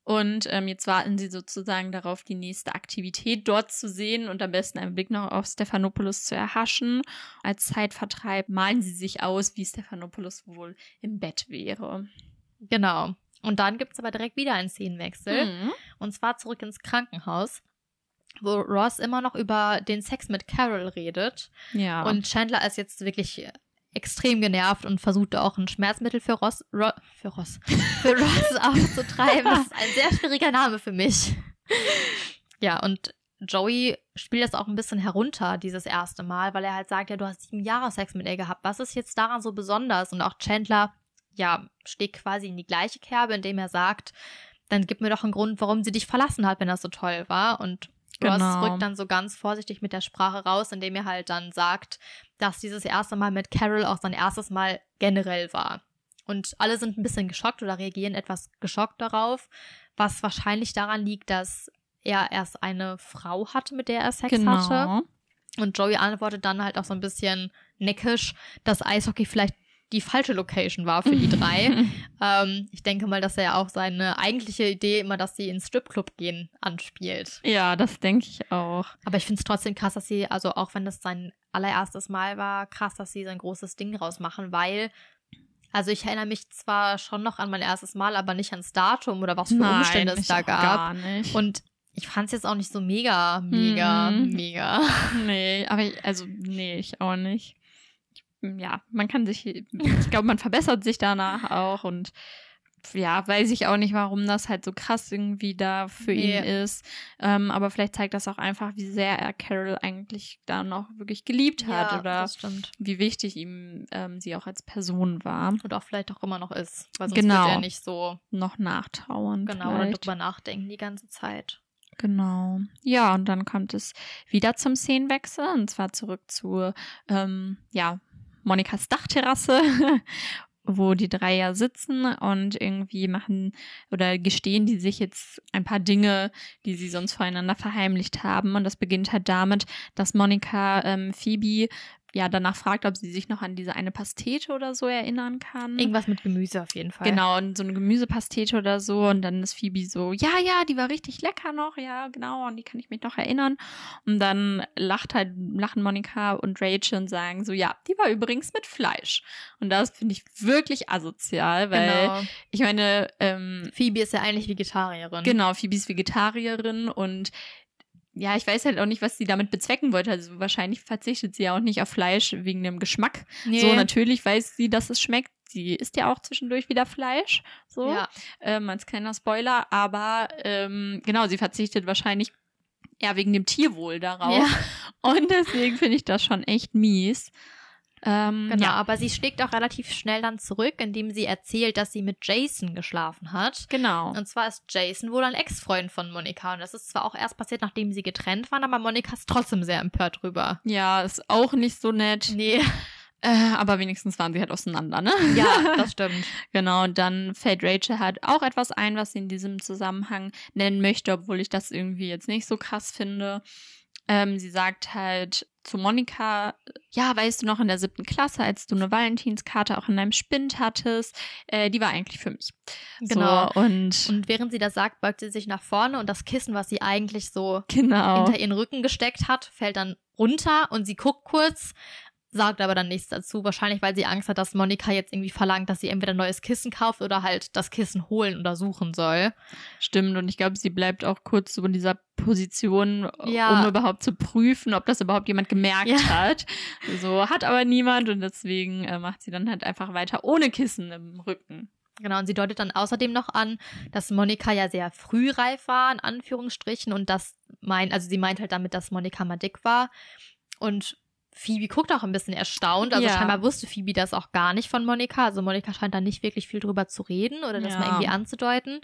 Und ähm, jetzt warten sie sozusagen darauf, die nächste Aktivität dort zu sehen und am besten einen Blick noch auf Stephanopoulos zu erhaschen. Als Zeitvertreib malen sie sich aus, wie Stephanopoulos wohl im Bett wäre. Genau. Und dann gibt es aber direkt wieder einen Szenenwechsel. Mhm. Und zwar zurück ins Krankenhaus, wo Ross immer noch über den Sex mit Carol redet. Ja. Und Chandler ist jetzt wirklich extrem genervt und versucht auch ein Schmerzmittel für Ross, Ro, für Ross, für Ross aufzutreiben. Das ist ein sehr schwieriger Name für mich. Ja, und Joey spielt das auch ein bisschen herunter, dieses erste Mal, weil er halt sagt, ja, du hast sieben Jahre Sex mit ihr gehabt. Was ist jetzt daran so besonders? Und auch Chandler, ja, steht quasi in die gleiche Kerbe, indem er sagt, dann gib mir doch einen Grund, warum sie dich verlassen hat, wenn das so toll war. Und Ross Genau. rückt dann so ganz vorsichtig mit der Sprache raus, indem er halt dann sagt, dass dieses erste Mal mit Carol auch sein erstes Mal generell war. Und alle sind ein bisschen geschockt oder reagieren etwas geschockt darauf, was wahrscheinlich daran liegt, dass er erst eine Frau hatte, mit der er Sex hatte. genau. Und Joey antwortet dann halt auch so ein bisschen neckisch, dass Eishockey vielleicht die falsche Location war für die drei. ähm, ich denke mal, dass er auch seine eigentliche Idee immer, dass sie ins Stripclub gehen, anspielt. ja, das denke ich auch. Aber ich finde es trotzdem krass, dass sie, also auch wenn das sein allererstes Mal war, krass, dass sie so ein großes Ding rausmachen, weil, also ich erinnere mich zwar schon noch an mein erstes Mal, aber nicht ans Datum oder was für Umstände es da gab. Gar nicht. Und ich fand es jetzt auch nicht so mega, mega, Mhm. mega. nee, aber ich, also, nee, ich auch nicht. Ich, ja, man kann sich, ich glaube, man verbessert sich danach auch und ja, weiß ich auch nicht, warum das halt so krass irgendwie da für ihn Nee. ist. Ähm, aber vielleicht zeigt das auch einfach, wie sehr er Carol eigentlich da noch wirklich geliebt hat ja, oder das stimmt. wie wichtig ihm ähm, sie auch als Person war. Und auch vielleicht auch immer noch ist. Weil sonst Genau. wird er nicht so Noch nachtrauern. genau oder vielleicht. drüber nachdenken die ganze Zeit. Genau. Ja, und dann kommt es wieder zum Szenenwechsel und zwar zurück zu ähm, ja, Monikas Dachterrasse, wo die drei ja sitzen und irgendwie machen oder gestehen die sich jetzt ein paar Dinge, die sie sonst voreinander verheimlicht haben. Und das beginnt halt damit, dass Monika ähm, Phoebe ja danach fragt, ob sie sich noch an diese eine Pastete oder so erinnern kann. Irgendwas mit Gemüse auf jeden Fall. Genau, und so eine Gemüsepastete oder so. Und dann ist Phoebe so, ja, ja, die war richtig lecker noch, ja, genau, an die kann ich mich noch erinnern. Und dann lacht halt, lachen Monika und Rachel und sagen so, ja, die war übrigens mit Fleisch. Und das finde ich wirklich asozial, weil Genau. ich meine, ähm, Phoebe ist ja eigentlich Vegetarierin. genau, Phoebe ist Vegetarierin und ja, ich weiß halt auch nicht, was sie damit bezwecken wollte. Also wahrscheinlich verzichtet sie ja auch nicht auf Fleisch wegen dem Geschmack. Nee. So, natürlich weiß sie, dass es schmeckt. Sie isst ja auch zwischendurch wieder Fleisch. So, Ja. ähm, als kleiner Spoiler. Aber ähm, genau, sie verzichtet wahrscheinlich eher wegen dem Tierwohl darauf. ja, Und deswegen finde ich das schon echt mies. Ähm, genau. Ja, Aber sie schlägt auch relativ schnell dann zurück, indem sie erzählt, dass sie mit Jason geschlafen hat. genau. Und zwar ist Jason wohl ein Ex-Freund von Monika. Und das ist zwar auch erst passiert, nachdem sie getrennt waren, aber Monika ist trotzdem sehr empört drüber. Ja, ist auch nicht so nett. Nee. Äh, aber wenigstens waren sie halt auseinander, ne? Ja, das stimmt. Genau, und dann fällt Rachel halt auch etwas ein, was sie in diesem Zusammenhang nennen möchte, obwohl ich das irgendwie jetzt nicht so krass finde. Ähm, sie sagt halt zu Monika, ja, weißt du noch in der siebten Klasse, als du eine Valentinskarte auch in deinem Spind hattest, äh, die war eigentlich für mich. Genau. So, und, Und während sie das sagt, beugt sie sich nach vorne und das Kissen, was sie eigentlich so genau. hinter ihren Rücken gesteckt hat, fällt dann runter und sie guckt kurz sagt aber dann nichts dazu. Wahrscheinlich, weil sie Angst hat, dass Monika jetzt irgendwie verlangt, dass sie entweder ein neues Kissen kauft oder halt das Kissen holen oder suchen soll. Stimmt, und ich glaube, sie bleibt auch kurz so in dieser Position, Ja. um überhaupt zu prüfen, ob das überhaupt jemand gemerkt Ja. hat. So hat aber niemand und deswegen äh, macht sie dann halt einfach weiter ohne Kissen im Rücken. Genau, und sie deutet dann außerdem noch an, dass Monika ja sehr frühreif war, in Anführungsstrichen, und das meint, also sie meint halt damit, dass Monika mal dick war. Und Phoebe guckt auch ein bisschen erstaunt. Also Ja. scheinbar wusste Phoebe das auch gar nicht von Monika. Also Monika scheint da nicht wirklich viel drüber zu reden oder das Ja. mal irgendwie anzudeuten.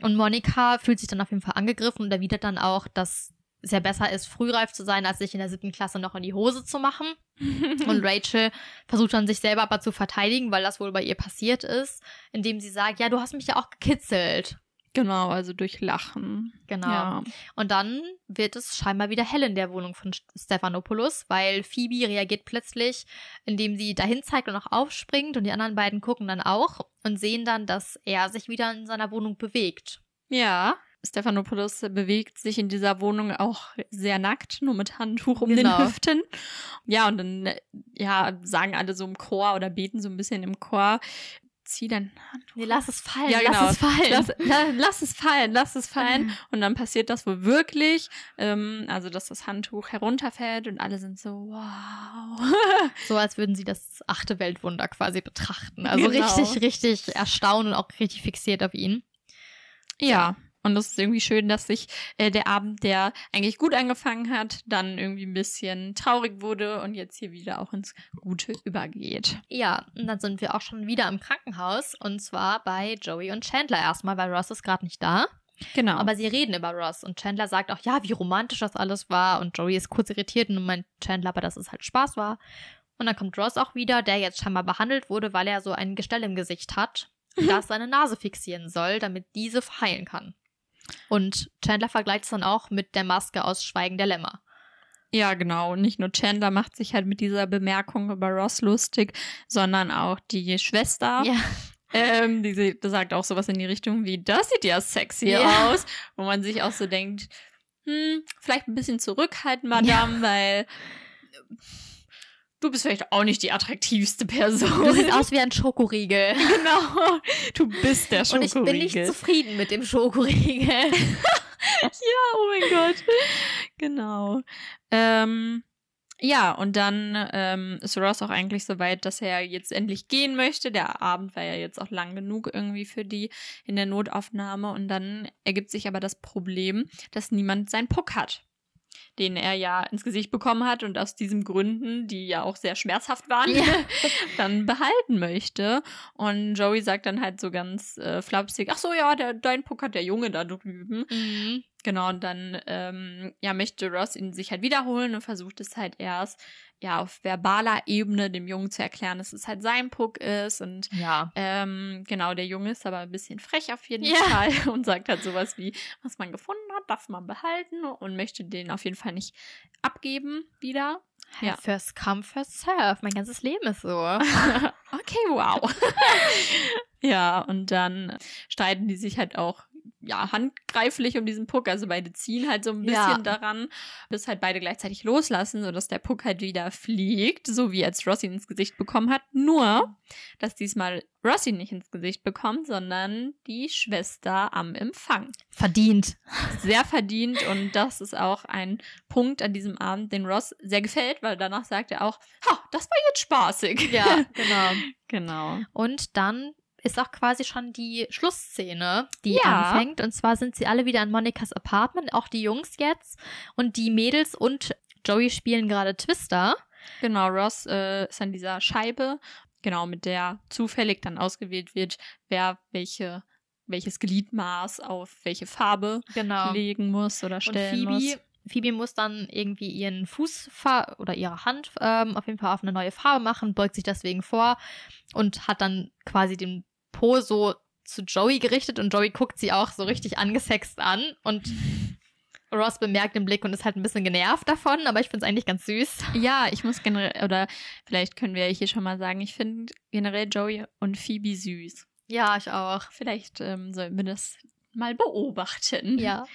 Und Monika fühlt sich dann auf jeden Fall angegriffen und erwidert dann auch, dass es ja besser ist, frühreif zu sein, als sich in der siebten Klasse noch in die Hose zu machen. Und Rachel versucht dann sich selber aber zu verteidigen, weil das wohl bei ihr passiert ist, indem sie sagt, ja, du hast mich ja auch gekitzelt. Genau, also durch Lachen. Genau. Ja. Und dann wird es scheinbar wieder hell in der Wohnung von Stephanopoulos, weil Phoebe reagiert plötzlich, indem sie dahin zeigt und auch aufspringt und die anderen beiden gucken dann auch und sehen dann, dass er sich wieder in seiner Wohnung bewegt. Ja. Stephanopoulos bewegt sich in dieser Wohnung auch sehr nackt, nur mit Handtuch um Genau. den Hüften. Ja, und dann äh, ja, sagen alle so im Chor oder beten so ein bisschen im Chor, zieh dein Handtuch Nee, lass es fallen, Ja, genau. lass es fallen. Lass, la, lass es fallen, lass es fallen. Und dann passiert das wohl wirklich. Ähm, also, dass das Handtuch herunterfällt und alle sind so, wow. So als würden sie das achte Weltwunder quasi betrachten. Also Genau. richtig, richtig erstaunt und auch richtig fixiert auf ihn. ja. Und das ist irgendwie schön, dass sich äh, der Abend, der eigentlich gut angefangen hat, dann irgendwie ein bisschen traurig wurde und jetzt hier wieder auch ins Gute übergeht. Ja, und dann sind wir auch schon wieder im Krankenhaus und zwar bei Joey und Chandler erstmal, weil Ross ist gerade nicht da. Genau. Aber sie reden über Ross und Chandler sagt auch, ja, wie romantisch das alles war und Joey ist kurz irritiert und meint Chandler aber, dass es halt Spaß war. Und dann kommt Ross auch wieder, der jetzt scheinbar behandelt wurde, weil er so ein Gestell im Gesicht hat, das seine Nase fixieren soll, damit diese verheilen kann. Und Chandler vergleicht es dann auch mit der Maske aus Schweigen der Lämmer. Ja, genau. Und nicht nur Chandler macht sich halt mit dieser Bemerkung über Ross lustig, sondern auch die Schwester. Ja. Ähm, die, sagt auch sowas in die Richtung wie, das sieht ja sexy Ja. aus. Wo man sich auch so denkt, hm, vielleicht ein bisschen zurückhalten, Madame, weil äh, du bist vielleicht auch nicht die attraktivste Person. Du siehst aus wie ein Schokoriegel. genau. Du bist der Und ich bin nicht Schokoriegel. zufrieden mit dem Schokoriegel. Ja, oh mein Gott. Genau. Ähm, ja, und dann ähm, ist Ross auch eigentlich so weit, dass er jetzt endlich gehen möchte. Der Abend war ja jetzt auch lang genug irgendwie für die in der Notaufnahme. Und dann ergibt sich aber das Problem, dass niemand seinen Puck hat, den er ja ins Gesicht bekommen hat und aus diesen Gründen, die ja auch sehr schmerzhaft waren, Ja. dann behalten möchte. Und Joey sagt dann halt so ganz äh, flapsig, ach so, ja, der, dein Puck hat der Junge da drüben. Mhm. Genau, und dann ähm, ja, möchte Ross ihn sich halt wiederholen und versucht es halt erst ja auf verbaler Ebene dem Jungen zu erklären, dass es halt sein Puck ist und Ja. ähm, genau, der Junge ist aber ein bisschen frech auf jeden Ja. Fall und sagt halt sowas wie, was man gefunden hat, darf man behalten und möchte den auf jeden Fall nicht abgeben wieder. Ja. First come, first serve. Mein ganzes Leben ist so. okay, wow. ja, und dann streiten die sich halt auch ja, handgreiflich um diesen Puck. Also beide ziehen halt so ein bisschen Ja. daran, bis halt beide gleichzeitig loslassen, sodass der Puck halt wieder fliegt, so wie als Ross ihn ins Gesicht bekommen hat. Nur, dass diesmal Ross ihn nicht ins Gesicht bekommt, sondern die Schwester am Empfang. Verdient. Sehr verdient und das ist auch ein Punkt an diesem Abend, den Ross sehr gefällt, weil danach sagt er auch, ha, das war jetzt spaßig. Ja, genau. genau. Und dann ist auch quasi schon die Schlussszene, die Ja. anfängt. Und zwar sind sie alle wieder in Monikas Apartment, auch die Jungs jetzt. Und die Mädels und Joey spielen gerade Twister. Genau, Ross äh, ist an dieser Scheibe, genau, mit der zufällig dann ausgewählt wird, wer welche, welches Gliedmaß auf welche Farbe Genau. legen muss oder Und stellen Phoebe, muss. Phoebe muss dann irgendwie ihren Fuß oder ihre Hand ähm, auf jeden Fall auf eine neue Farbe machen, beugt sich deswegen vor und hat dann quasi den Po so zu Joey gerichtet und Joey guckt sie auch so richtig angesext an und Ross bemerkt den Blick und ist halt ein bisschen genervt davon, aber ich finde es eigentlich ganz süß. Ja, ich muss generell, oder vielleicht können wir hier schon mal sagen, ich finde generell Joey und Phoebe süß. Ja, ich auch. Vielleicht ähm, sollten wir das mal beobachten. Ja.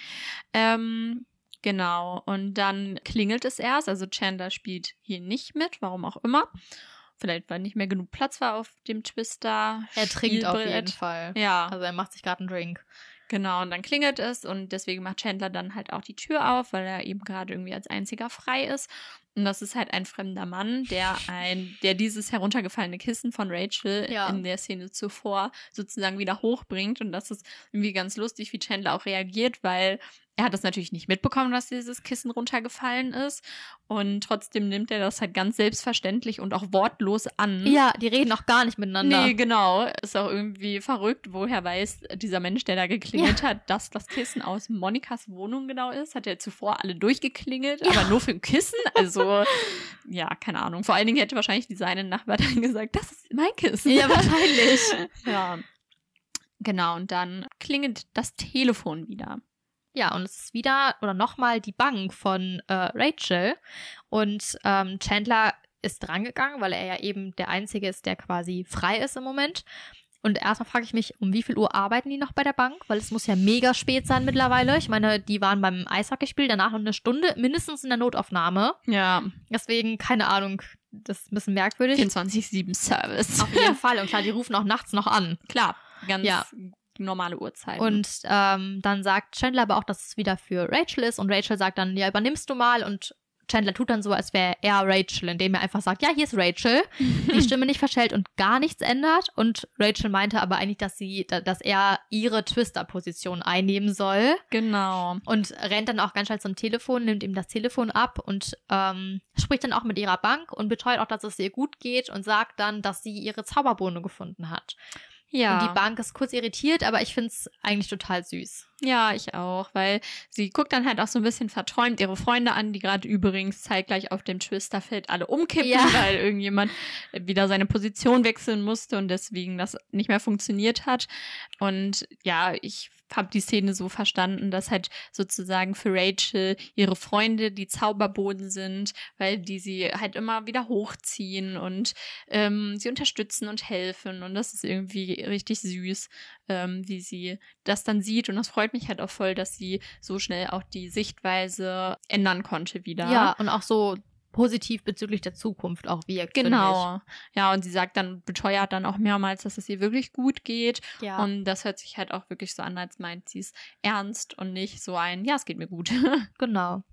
Ähm, Genau. Und dann klingelt es erst. Also Chandler spielt hier nicht mit, warum auch immer. Vielleicht, weil nicht mehr genug Platz war auf dem Twister. Er trinkt auf jeden. Fall. Ja. Also er macht sich gerade einen Drink. Genau, und dann klingelt es und deswegen macht Chandler dann halt auch die Tür auf, weil er eben gerade irgendwie als einziger frei ist. Und das ist halt ein fremder Mann, der ein, der dieses heruntergefallene Kissen von Rachel Ja. in der Szene zuvor sozusagen wieder hochbringt. Und das ist irgendwie ganz lustig, wie Chandler auch reagiert, weil er hat das natürlich nicht mitbekommen, dass dieses Kissen runtergefallen ist. Und trotzdem nimmt er das halt ganz selbstverständlich und auch wortlos an. Ja, die reden auch gar nicht miteinander. Nee, genau. Ist auch irgendwie verrückt. Woher weiß dieser Mensch, der da geklingelt hat, dass das Kissen aus Monikas Wohnung genau ist? Hat er zuvor alle durchgeklingelt, aber nur für ein Kissen? Also, ja, keine Ahnung. Vor allen Dingen hätte wahrscheinlich die seine Nachbar dann gesagt, das ist mein Kissen. Ja, wahrscheinlich. ja. Genau, und dann klingelt das Telefon wieder. Ja, und es ist wieder oder nochmal die Bank von äh, Rachel. Und ähm, Chandler ist drangegangen, weil er ja eben der Einzige ist, der quasi frei ist im Moment. Und erstmal frage ich mich, um wie viel Uhr arbeiten die noch bei der Bank? Weil es muss ja mega spät sein mittlerweile. Ich meine, die waren beim Eishockeyspiel, danach noch eine Stunde, mindestens in der Notaufnahme. Ja, Deswegen, keine Ahnung, das ist ein bisschen merkwürdig. 24-7 Service. Auf jeden Fall. Und klar, die rufen auch nachts noch an. Klar, ganz Ja. Normale Uhrzeit. Und ähm, dann sagt Chandler aber auch, dass es wieder für Rachel ist. Und Rachel sagt dann, ja, übernimmst du mal. Und Chandler tut dann so, als wäre er Rachel, indem er einfach sagt, ja, hier ist Rachel, die Stimme nicht verstellt und gar nichts ändert. Und Rachel meinte aber eigentlich, dass sie, da- dass er ihre Twister-Position einnehmen soll. genau. Und rennt dann auch ganz schnell zum Telefon, nimmt ihm das Telefon ab und ähm, spricht dann auch mit ihrer Bank und beteuert auch, dass es ihr gut geht und sagt dann, dass sie ihre Zauberbohne gefunden hat. Ja. Und die Bank ist kurz irritiert, aber ich finde es eigentlich total süß. Ja, ich auch, weil sie guckt dann halt auch so ein bisschen verträumt ihre Freunde an, die gerade übrigens zeitgleich auf dem Twisterfeld alle umkippen, Ja. weil irgendjemand wieder seine Position wechseln musste und deswegen das nicht mehr funktioniert hat. Und ja, ich habe die Szene so verstanden, dass halt sozusagen für Rachel ihre Freunde die Zauberboden sind, weil die sie halt immer wieder hochziehen und ähm, sie unterstützen und helfen. Und das ist irgendwie richtig süß, ähm, wie sie das dann sieht. Und das freut mich halt auch voll, dass sie so schnell auch die Sichtweise ändern konnte wieder. Ja, und auch so positiv bezüglich der Zukunft auch wirkt. Genau. Ja, und sie sagt dann, beteuert dann auch mehrmals, dass es ihr wirklich gut geht. Ja. Und das hört sich halt auch wirklich so an, als meint sie es ernst und nicht so ein, ja, es geht mir gut. genau.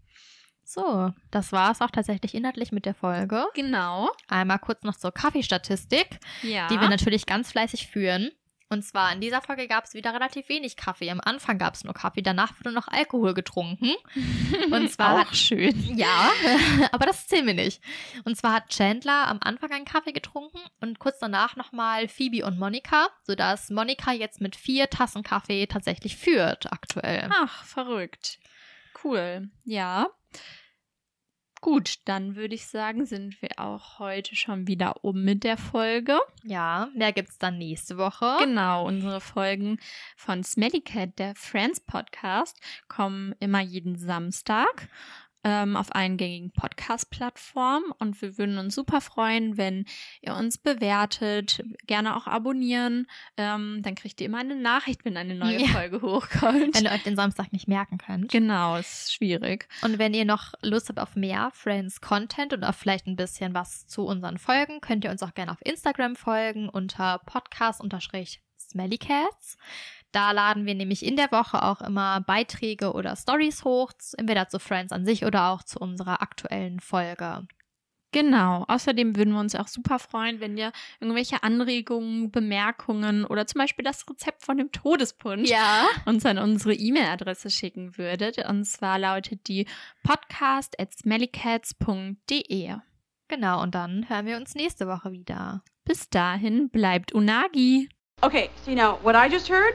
So, das war es auch tatsächlich inhaltlich mit der Folge. genau. Einmal kurz noch zur Kaffeestatistik, Ja. die wir natürlich ganz fleißig führen. Und zwar in dieser Folge gab es wieder relativ wenig Kaffee. Am Anfang gab es nur Kaffee, danach wurde noch Alkohol getrunken. Und zwar auch schön. Ja, aber das zählen wir nicht. Und zwar hat Chandler am Anfang einen Kaffee getrunken und kurz danach nochmal Phoebe und Monika, sodass Monika jetzt mit vier Tassen Kaffee tatsächlich führt aktuell. Ach, verrückt. Cool. Ja. Gut, dann würde ich sagen, sind wir auch heute schon wieder um mit der Folge. Ja, mehr gibt's dann nächste Woche. Genau, unsere Folgen von Smelly Cat, der Friends Podcast, kommen immer jeden Samstag ähm, auf allen gängigen Podcast-Plattformen und wir würden uns super freuen, wenn ihr uns bewertet, gerne auch abonnieren. Ähm, dann kriegt ihr immer eine Nachricht, wenn eine neue Ja. Folge hochkommt. Wenn ihr euch den Samstag nicht merken könnt. Genau, ist schwierig. Und wenn ihr noch Lust habt auf mehr Friends Content und auf vielleicht ein bisschen was zu unseren Folgen, könnt ihr uns auch gerne auf Instagram folgen unter podcast-smellycats. Da laden wir nämlich in der Woche auch immer Beiträge oder Stories hoch, entweder zu Friends an sich oder auch zu unserer aktuellen Folge. Genau. Außerdem würden wir uns auch super freuen, wenn ihr irgendwelche Anregungen, Bemerkungen oder zum Beispiel das Rezept von dem Todespunsch Ja. uns an unsere E-Mail-Adresse schicken würdet. Und zwar lautet die podcast at smellycats.de. Genau, und dann hören wir uns nächste Woche wieder. Bis dahin bleibt Unagi. Okay, see now, what I just heard?